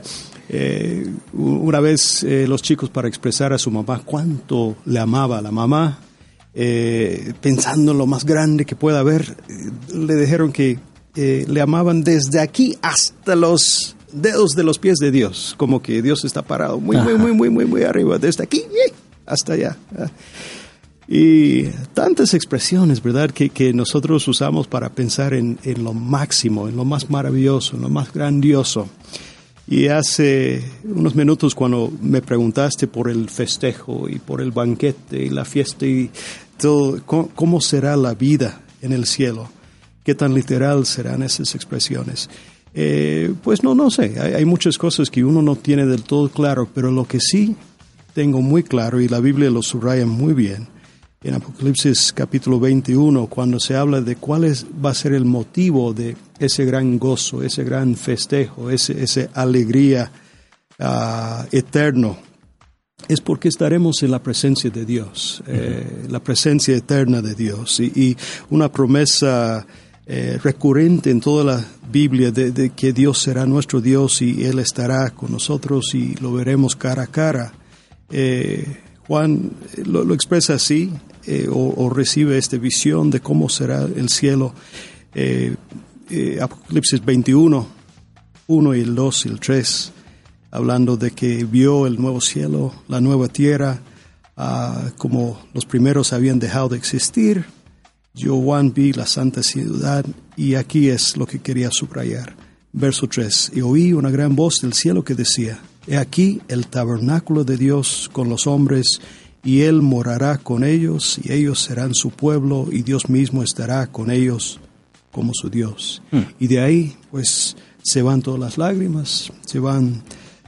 eh, una vez eh, los chicos para expresar a su mamá cuánto le amaba a la mamá, pensando en lo más grande que pueda haber, le dijeron que le amaban desde aquí hasta los dedos de los pies de Dios, como que Dios está parado muy, muy, muy, muy, muy, muy arriba, desde aquí ¡eh! hasta allá. Y tantas expresiones, ¿verdad?, que, que nosotros usamos para pensar en, en lo máximo, en lo más maravilloso, en lo más grandioso. Y hace unos minutos cuando me preguntaste por el festejo y por el banquete y la fiesta y todo, ¿cómo, cómo será la vida en el cielo? ¿Qué tan literal serán esas expresiones? Eh, pues no, no sé, hay, hay muchas cosas que uno no tiene del todo claro, pero lo que sí tengo muy claro y la Biblia lo subraya muy bien, en Apocalipsis capítulo 21, cuando se habla de cuál es, va a ser el motivo de ese gran gozo, ese gran festejo, ese, esa alegría ah, eterno, es porque estaremos en la presencia de Dios, eh, la presencia eterna de Dios. Y, y una promesa eh, recurrente en toda la Biblia de, que Dios será nuestro Dios y Él estará con nosotros y lo veremos cara a cara. Eh, Juan eh, lo, expresa así, o, recibe esta visión de cómo será el cielo. Apocalipsis 21, 1 y el 2 y el 3, hablando de que vio el nuevo cielo, la nueva tierra, ah, como los primeros habían dejado de existir. Yo, Juan, vi la santa ciudad y aquí es lo que quería subrayar. Verso 3. Y oí una gran voz del cielo que decía, He aquí el tabernáculo de Dios con los hombres, y Él morará con ellos, y ellos serán su pueblo, y Dios mismo estará con ellos como su Dios. Y de ahí, pues, se van todas las lágrimas, se van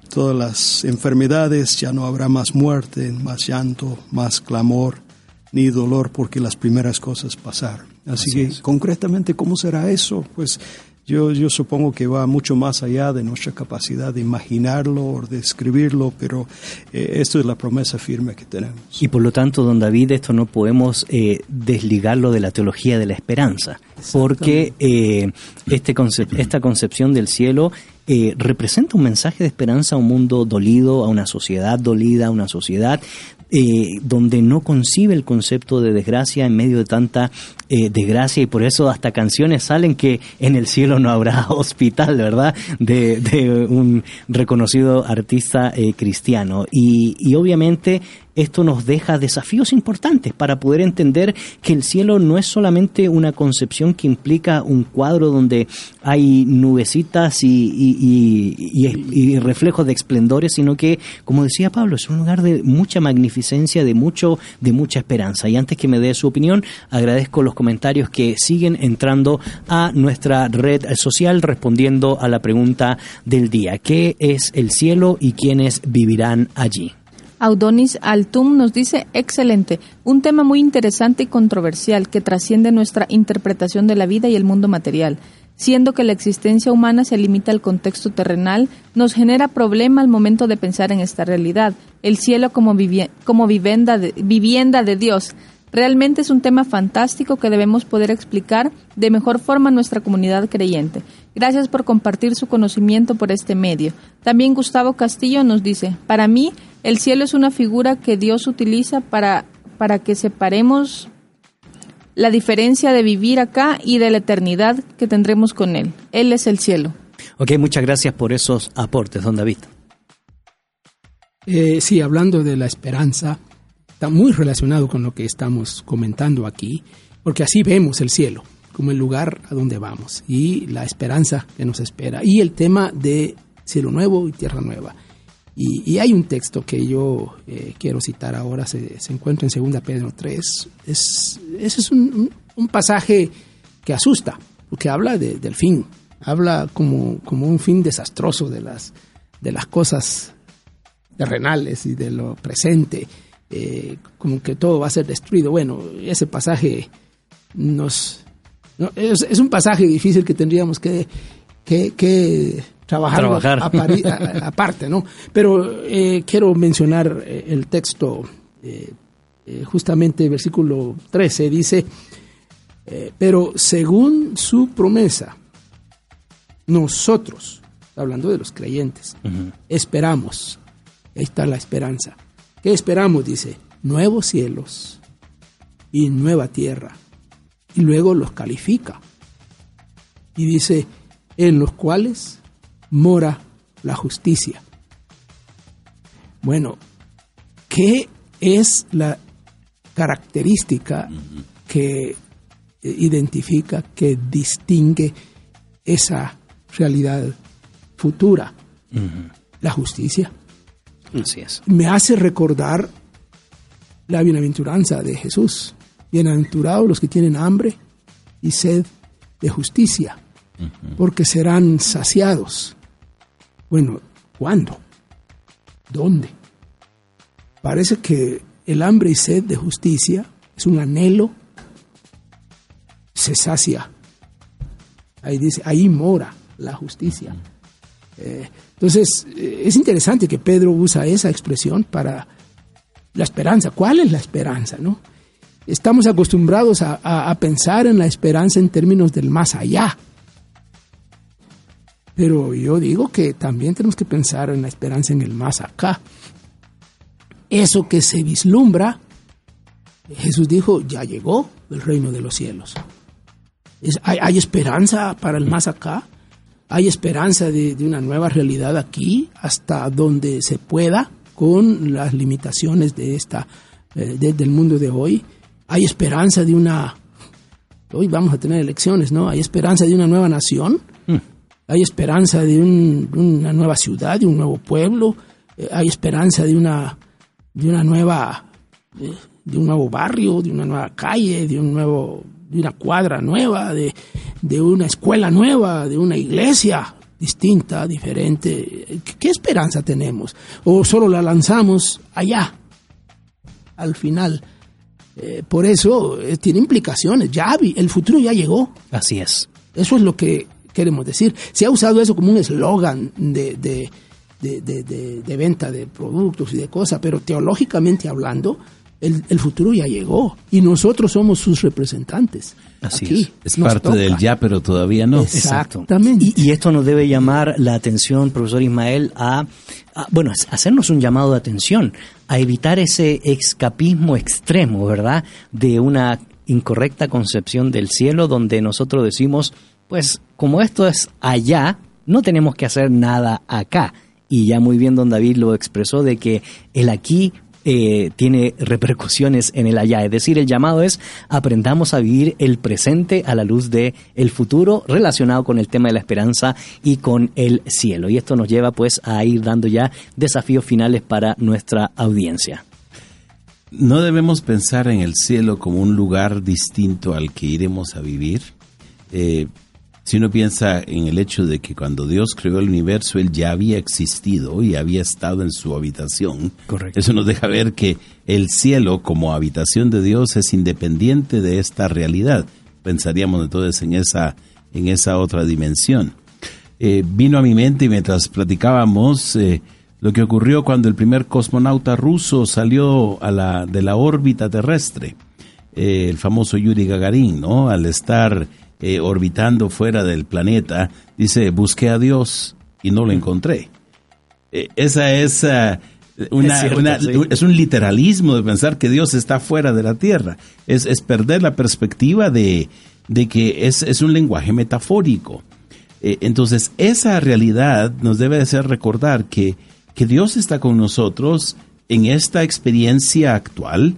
todas las enfermedades, ya no habrá más muerte, más llanto, más clamor, ni dolor, porque las primeras cosas pasaron. Así, que, concretamente, ¿cómo será eso? Pues yo, yo supongo que va mucho más allá de nuestra capacidad de imaginarlo o de escribirlo, pero eh, esto es la promesa firme que tenemos. Y por lo tanto, don David, esto no podemos eh, desligarlo de la teología de la esperanza, porque eh, este concep- esta concepción del cielo eh, representa un mensaje de esperanza a un mundo dolido, a una sociedad dolida, a una sociedad eh, donde no concibe el concepto de desgracia en medio de tanta eh, desgracia y por eso hasta canciones salen que en el cielo no habrá [laughs] hospital, ¿verdad? De, de un reconocido artista eh, cristiano. Y, y obviamente esto nos deja desafíos importantes para poder entender que el cielo no es solamente una concepción que implica un cuadro donde hay nubecitas y, reflejos de esplendores, sino que, como decía Pablo, es un lugar de mucha magnificencia, de mucho, de mucha esperanza. Y antes que me dé su opinión, agradezco los comentarios que siguen entrando a nuestra red social respondiendo a la pregunta del día. ¿Qué es el cielo y quiénes vivirán allí? Audonis Altum nos dice, excelente, un tema muy interesante y controversial que trasciende nuestra interpretación de la vida y el mundo material. Siendo que la existencia humana se limita al contexto terrenal, nos genera problema al momento de pensar en esta realidad, el cielo como, vivie- como vivienda, de, vivienda de Dios. Realmente es un tema fantástico que debemos poder explicar de mejor forma a nuestra comunidad creyente. Gracias por compartir su conocimiento por este medio. También Gustavo Castillo nos dice, para mí el cielo es una figura que Dios utiliza para, para que separemos la diferencia de vivir acá y de la eternidad que tendremos con Él. Él es el cielo. Ok, muchas gracias por esos aportes, don David. Eh, sí, hablando de la esperanza, está muy relacionado con lo que estamos comentando aquí, porque así vemos el cielo como el lugar a donde vamos y la esperanza que nos espera y el tema de cielo nuevo y tierra nueva. Y, y hay un texto que yo eh, quiero citar ahora, se, se encuentra en 2 Pedro 3. Es, ese es un, un- pasaje que asusta, porque habla de- del fin, habla como, como un fin desastroso de las, de las cosas terrenales y de lo presente, eh, como que todo va a ser destruido. Bueno, ese pasaje nos... no, es, es un pasaje difícil que tendríamos que, que, que trabajar, aparte, ¿no? Pero eh, quiero mencionar eh, el texto, eh, justamente versículo 13, dice, eh, pero según su promesa, nosotros, hablando de los creyentes, esperamos, ahí está la esperanza. ¿Qué esperamos? Dice, nuevos cielos y nueva tierra. Y luego los califica. Y dice, en los cuales mora la justicia. Bueno, ¿qué es la característica que eh, identifica, que distingue esa realidad futura? La justicia. Así es. Me hace recordar la bienaventuranza de Jesús. Bienaventurados los que tienen hambre y sed de justicia, porque serán saciados. Bueno, ¿cuándo? ¿Dónde? Parece que el hambre y sed de justicia es un anhelo, se sacia. Ahí dice, ahí mora la justicia. Eh, entonces, eh, es interesante que Pedro usa esa expresión para la esperanza. ¿Cuál es la esperanza? No? Estamos acostumbrados a, a- a pensar en la esperanza en términos del más allá. Pero yo digo que también tenemos que pensar en la esperanza en el más acá. Eso que se vislumbra, Jesús dijo, ya llegó el reino de los cielos. Hay, esperanza para el más acá, hay esperanza de, una nueva realidad aquí, hasta donde se pueda, con las limitaciones de esta, eh, de- del mundo de hoy. Hay esperanza de una, hoy vamos a tener elecciones, ¿no? Hay esperanza de una nueva nación, hay esperanza de, un- de una nueva ciudad, de un nuevo pueblo, eh, hay esperanza de una, de una nueva, eh, de un nuevo barrio, de una nueva calle, de un nuevo, de una cuadra nueva, de, de una escuela nueva, de una iglesia distinta, diferente. ¿Qué, qué esperanza tenemos? ¿O solo la lanzamos allá, al final? Eh, por eso eh, tiene implicaciones. Ya el futuro ya llegó. Así es. Eso es lo que queremos decir. Se ha usado eso como un eslogan de, de, de, de- de- de venta de productos y de cosas, pero teológicamente hablando, el, el futuro ya llegó y nosotros somos sus representantes. Así Aquí Es nos parte toca. del ya, pero todavía no. Exacto. Exactamente. Y, y esto nos debe llamar la atención, profesor Ismael, a, a, bueno, a hacernos un llamado de atención, a evitar ese escapismo extremo, ¿verdad? De una incorrecta concepción del cielo donde nosotros decimos, pues como esto es allá, no tenemos que hacer nada acá. Y ya muy bien don David lo expresó de que el aquí eh, tiene repercusiones en el allá. Es decir, el llamado es aprendamos a vivir el presente a la luz de el futuro relacionado con el tema de la esperanza y con el cielo. Y esto nos lleva pues a ir dando ya desafíos finales para nuestra audiencia. No debemos pensar en el cielo como un lugar distinto al que iremos a vivir. Eh, si uno piensa en el hecho de que cuando Dios creó el universo, Él ya había existido y había estado en su habitación. Correcto. Eso nos deja ver que el cielo como habitación de Dios es independiente de esta realidad. Pensaríamos entonces en esa, en esa otra dimensión. Eh, vino a mi mente mientras platicábamos eh, lo que ocurrió cuando el primer cosmonauta ruso salió a la, de la órbita terrestre, eh, el famoso Yuri Gagarin, ¿no? Al estar eh, orbitando fuera del planeta, dice, busqué a Dios y no lo encontré. Eh, esa es ah, una, Es cierto, una- sí. es un literalismo de pensar que Dios está fuera de la tierra. Es, es perder la perspectiva de, de que es, es un lenguaje metafórico. Eh, entonces, esa realidad nos debe hacer recordar que, que Dios está con nosotros en esta experiencia actual,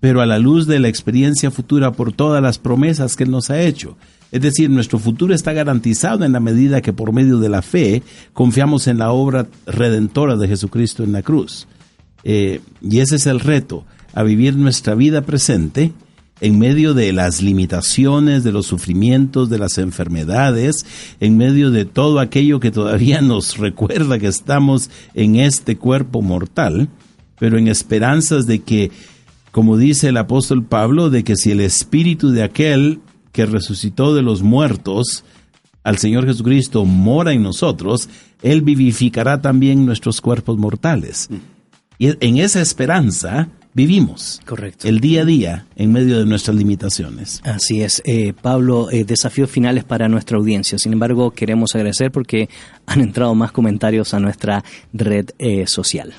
pero a la luz de la experiencia futura por todas las promesas que Él nos ha hecho. Es decir, nuestro futuro está garantizado en la medida que por medio de la fe confiamos en la obra redentora de Jesucristo en la cruz. Eh, y ese es el reto, a vivir nuestra vida presente en medio de las limitaciones, de los sufrimientos, de las enfermedades, en medio de todo aquello que todavía [laughs] nos recuerda que estamos en este cuerpo mortal, pero en esperanzas de que, como dice el apóstol Pablo, de que si el espíritu de aquel que resucitó de los muertos, al Señor Jesucristo mora en nosotros, Él vivificará también nuestros cuerpos mortales. Y en esa esperanza vivimos. Correcto. El día a día en medio de nuestras limitaciones. Así es, eh, Pablo, eh, desafíos finales para nuestra audiencia. Sin embargo, queremos agradecer porque han entrado más comentarios a nuestra red eh, social.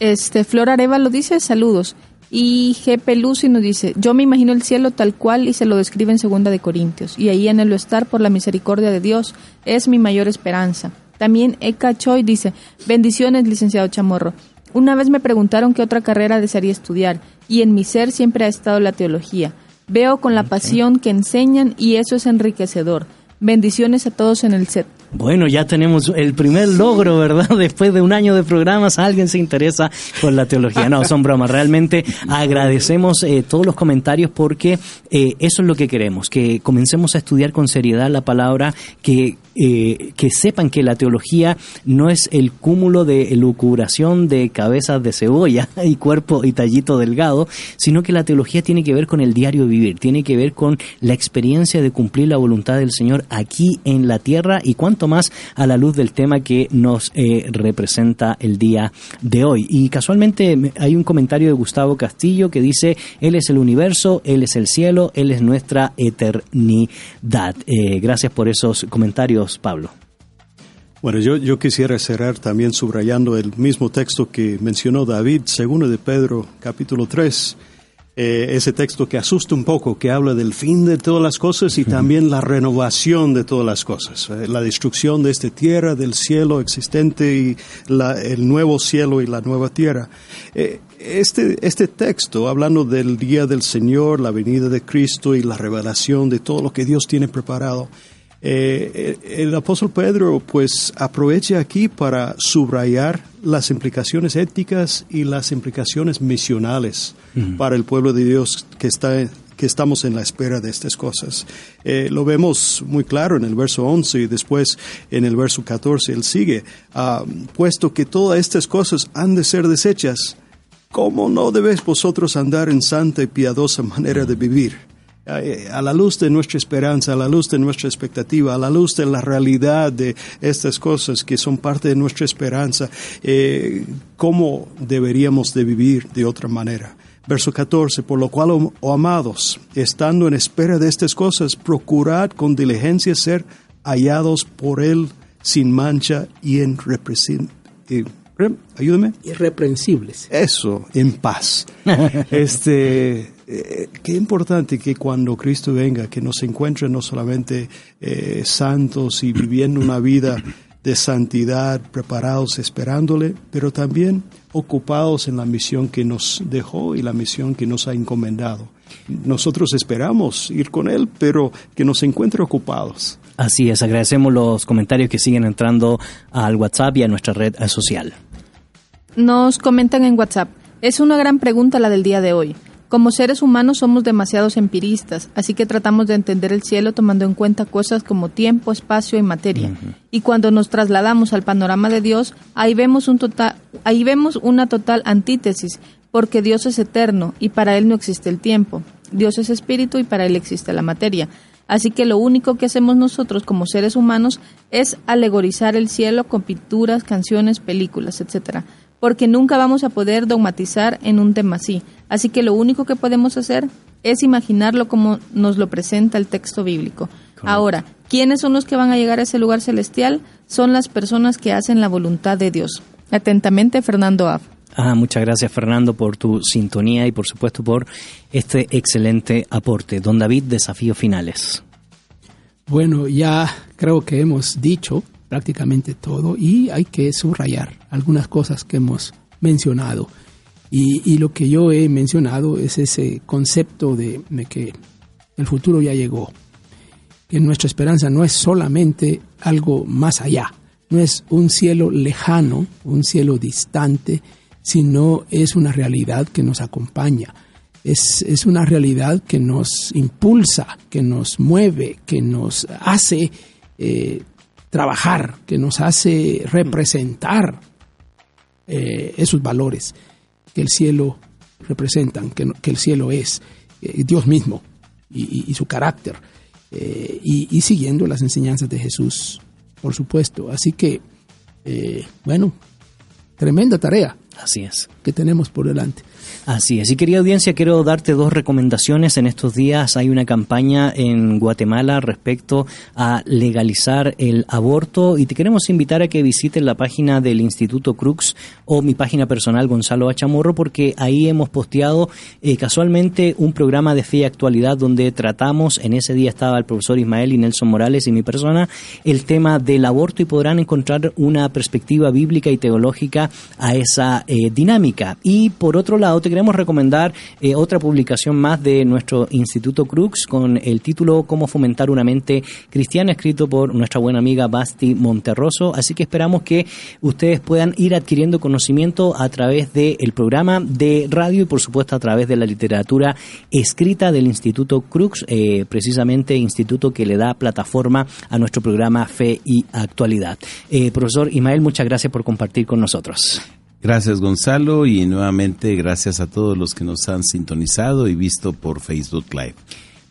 Este, Flor Areva lo dice, saludos. Y GP Lucy nos dice, yo me imagino el cielo tal cual y se lo describe en Segunda de Corintios. Y ahí en el estar por la misericordia de Dios es mi mayor esperanza. También Eka Choi dice, bendiciones licenciado Chamorro. Una vez me preguntaron qué otra carrera desearía estudiar y en mi ser siempre ha estado la teología. Veo con la pasión que enseñan y eso es enriquecedor. Bendiciones a todos en el set. Bueno, ya tenemos el primer logro, ¿verdad? [laughs] Después de un año de programas, alguien se interesa por la teología. No, son bromas. Realmente agradecemos eh, todos los comentarios porque eh, eso es lo que queremos, que comencemos a estudiar con seriedad la palabra, que, eh, que sepan que la teología no es el cúmulo de elucubración de cabezas de cebolla [laughs] y cuerpo y tallito delgado, sino que la teología tiene que ver con el diario vivir, tiene que ver con la experiencia de cumplir la voluntad del Señor aquí en la tierra y más a la luz del tema que nos eh, representa el día de hoy. Y casualmente me- hay un comentario de Gustavo Castillo que dice, Él es el universo, Él es el cielo, Él es nuestra eternidad. Eh, gracias por esos comentarios, Pablo. Bueno, yo, yo quisiera cerrar también subrayando el mismo texto que mencionó David, segundo de Pedro, capítulo 3. Eh, ese texto que asusta un poco, que habla del fin de todas las cosas y también la renovación de todas las cosas. Eh, la destrucción de esta tierra, del cielo existente y el nuevo cielo y la nueva tierra. Eh, este, este texto, hablando del día del Señor, la venida de Cristo y la revelación de todo lo que Dios tiene preparado, eh, el apóstol Pedro pues aprovecha aquí para subrayar las implicaciones éticas y las implicaciones misionales para el pueblo de Dios que está que estamos en la espera de estas cosas. Eh, lo vemos muy claro en el verso 11 y después en el verso 14 él sigue, ah, puesto que todas estas cosas han de ser desechas, ¿cómo no debéis vosotros andar en santa y piadosa manera de vivir? Eh, a la luz de nuestra esperanza, a la luz de nuestra expectativa, a la luz de la realidad de estas cosas que son parte de nuestra esperanza, eh, cómo deberíamos de vivir de otra manera. Verso 14, por lo cual, oh, oh amados, estando en espera de estas cosas, procurad con diligencia ser hallados por Él sin mancha y en eh, ayúdame. Irreprensibles. Eso, en paz. [laughs] este, eh, qué importante que cuando Cristo venga, que nos encuentre no solamente eh, santos y viviendo una vida de santidad, preparados esperándole, pero también ocupados en la misión que nos dejó y la misión que nos ha encomendado. Nosotros esperamos ir con Él, pero que nos encuentre ocupados. Así es, agradecemos los comentarios que siguen entrando al WhatsApp y a nuestra red social. Nos comentan en WhatsApp. Es una gran pregunta la del día de hoy. Como seres humanos somos demasiados empiristas, así que tratamos de entender el cielo tomando en cuenta cosas como tiempo, espacio y materia. Y cuando nos trasladamos al panorama de Dios, ahí vemos, un total, ahí vemos una total antítesis, porque Dios es eterno y para Él no existe el tiempo. Dios es espíritu y para Él existe la materia. Así que lo único que hacemos nosotros como seres humanos es alegorizar el cielo con pinturas, canciones, películas, etcétera, porque nunca vamos a poder dogmatizar en un tema así. Así que lo único que podemos hacer es imaginarlo como nos lo presenta el texto bíblico. Ahora, ¿quiénes son los que van a llegar a ese lugar celestial? Son las personas que hacen la voluntad de Dios. Atentamente, Fernando Av. Ah, muchas gracias Fernando por tu sintonía y por supuesto por este excelente aporte. Don David, desafíos finales. Bueno, ya creo que hemos dicho prácticamente todo y hay que subrayar algunas cosas que hemos mencionado. Y, lo que yo he mencionado es ese concepto de, de que el futuro ya llegó, que nuestra esperanza no es solamente algo más allá, no es un cielo lejano, un cielo distante, sino es una realidad que nos acompaña. Es, es, una realidad que nos impulsa, que nos mueve, que nos hace eh, trabajar, que nos hace representar eh, esos valores que el cielo representan, que, que el cielo es eh, Dios mismo y, su carácter, eh, y, siguiendo las enseñanzas de Jesús, por supuesto. Así que, eh, bueno, tremenda tarea. Así es. Que tenemos por delante. Así es. Y querida audiencia, quiero darte dos recomendaciones. En estos días hay una campaña en Guatemala respecto a legalizar el aborto y te queremos invitar a que visites la página del Instituto Crux o mi página personal Gonzalo Achamorro porque ahí hemos posteado eh, casualmente un programa de fe y actualidad donde tratamos, en ese día estaba el profesor Ismael y Nelson Morales y mi persona, el tema del aborto y podrán encontrar una perspectiva bíblica y teológica a esa eh, dinámica. Y por otro lado, te queremos recomendar eh, otra publicación más de nuestro Instituto Crux con el título Cómo fomentar una mente cristiana, escrito por nuestra buena amiga Basti Monterroso. Así que esperamos que ustedes puedan ir adquiriendo conocimiento a través del programa de radio y por supuesto a través de la literatura escrita del Instituto Crux, eh, precisamente instituto que le da plataforma a nuestro programa Fe y Actualidad. Profesor Ismael, muchas gracias por compartir con nosotros. Gracias Gonzalo y nuevamente gracias a todos los que nos han sintonizado y visto por Facebook Live.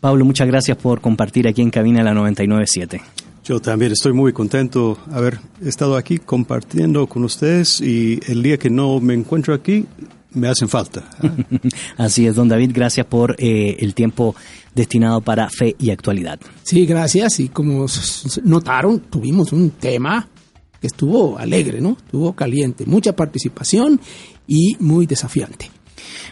Pablo, muchas gracias por compartir aquí en Cabina la 997. Yo también estoy muy contento haber estado aquí compartiendo con ustedes y el día que no me encuentro aquí me hacen falta. [laughs] Así es, don David, gracias por eh, el tiempo destinado para fe y actualidad. Sí, gracias y como notaron, tuvimos un tema que estuvo alegre, ¿no? Estuvo caliente, mucha participación y muy desafiante.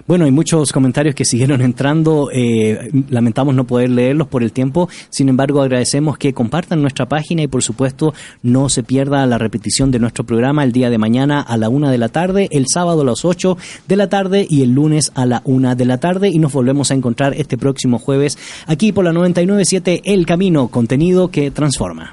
Bueno, hay muchos comentarios que siguieron entrando. Eh, lamentamos no poder leerlos por el tiempo. Sin embargo, agradecemos que compartan nuestra página y, por supuesto, no se pierda la repetición de nuestro programa el día de mañana a la una de la tarde, el sábado a las ocho de la tarde y el lunes a la una de la tarde. Y nos volvemos a encontrar este próximo jueves aquí por la 997 El Camino, contenido que transforma.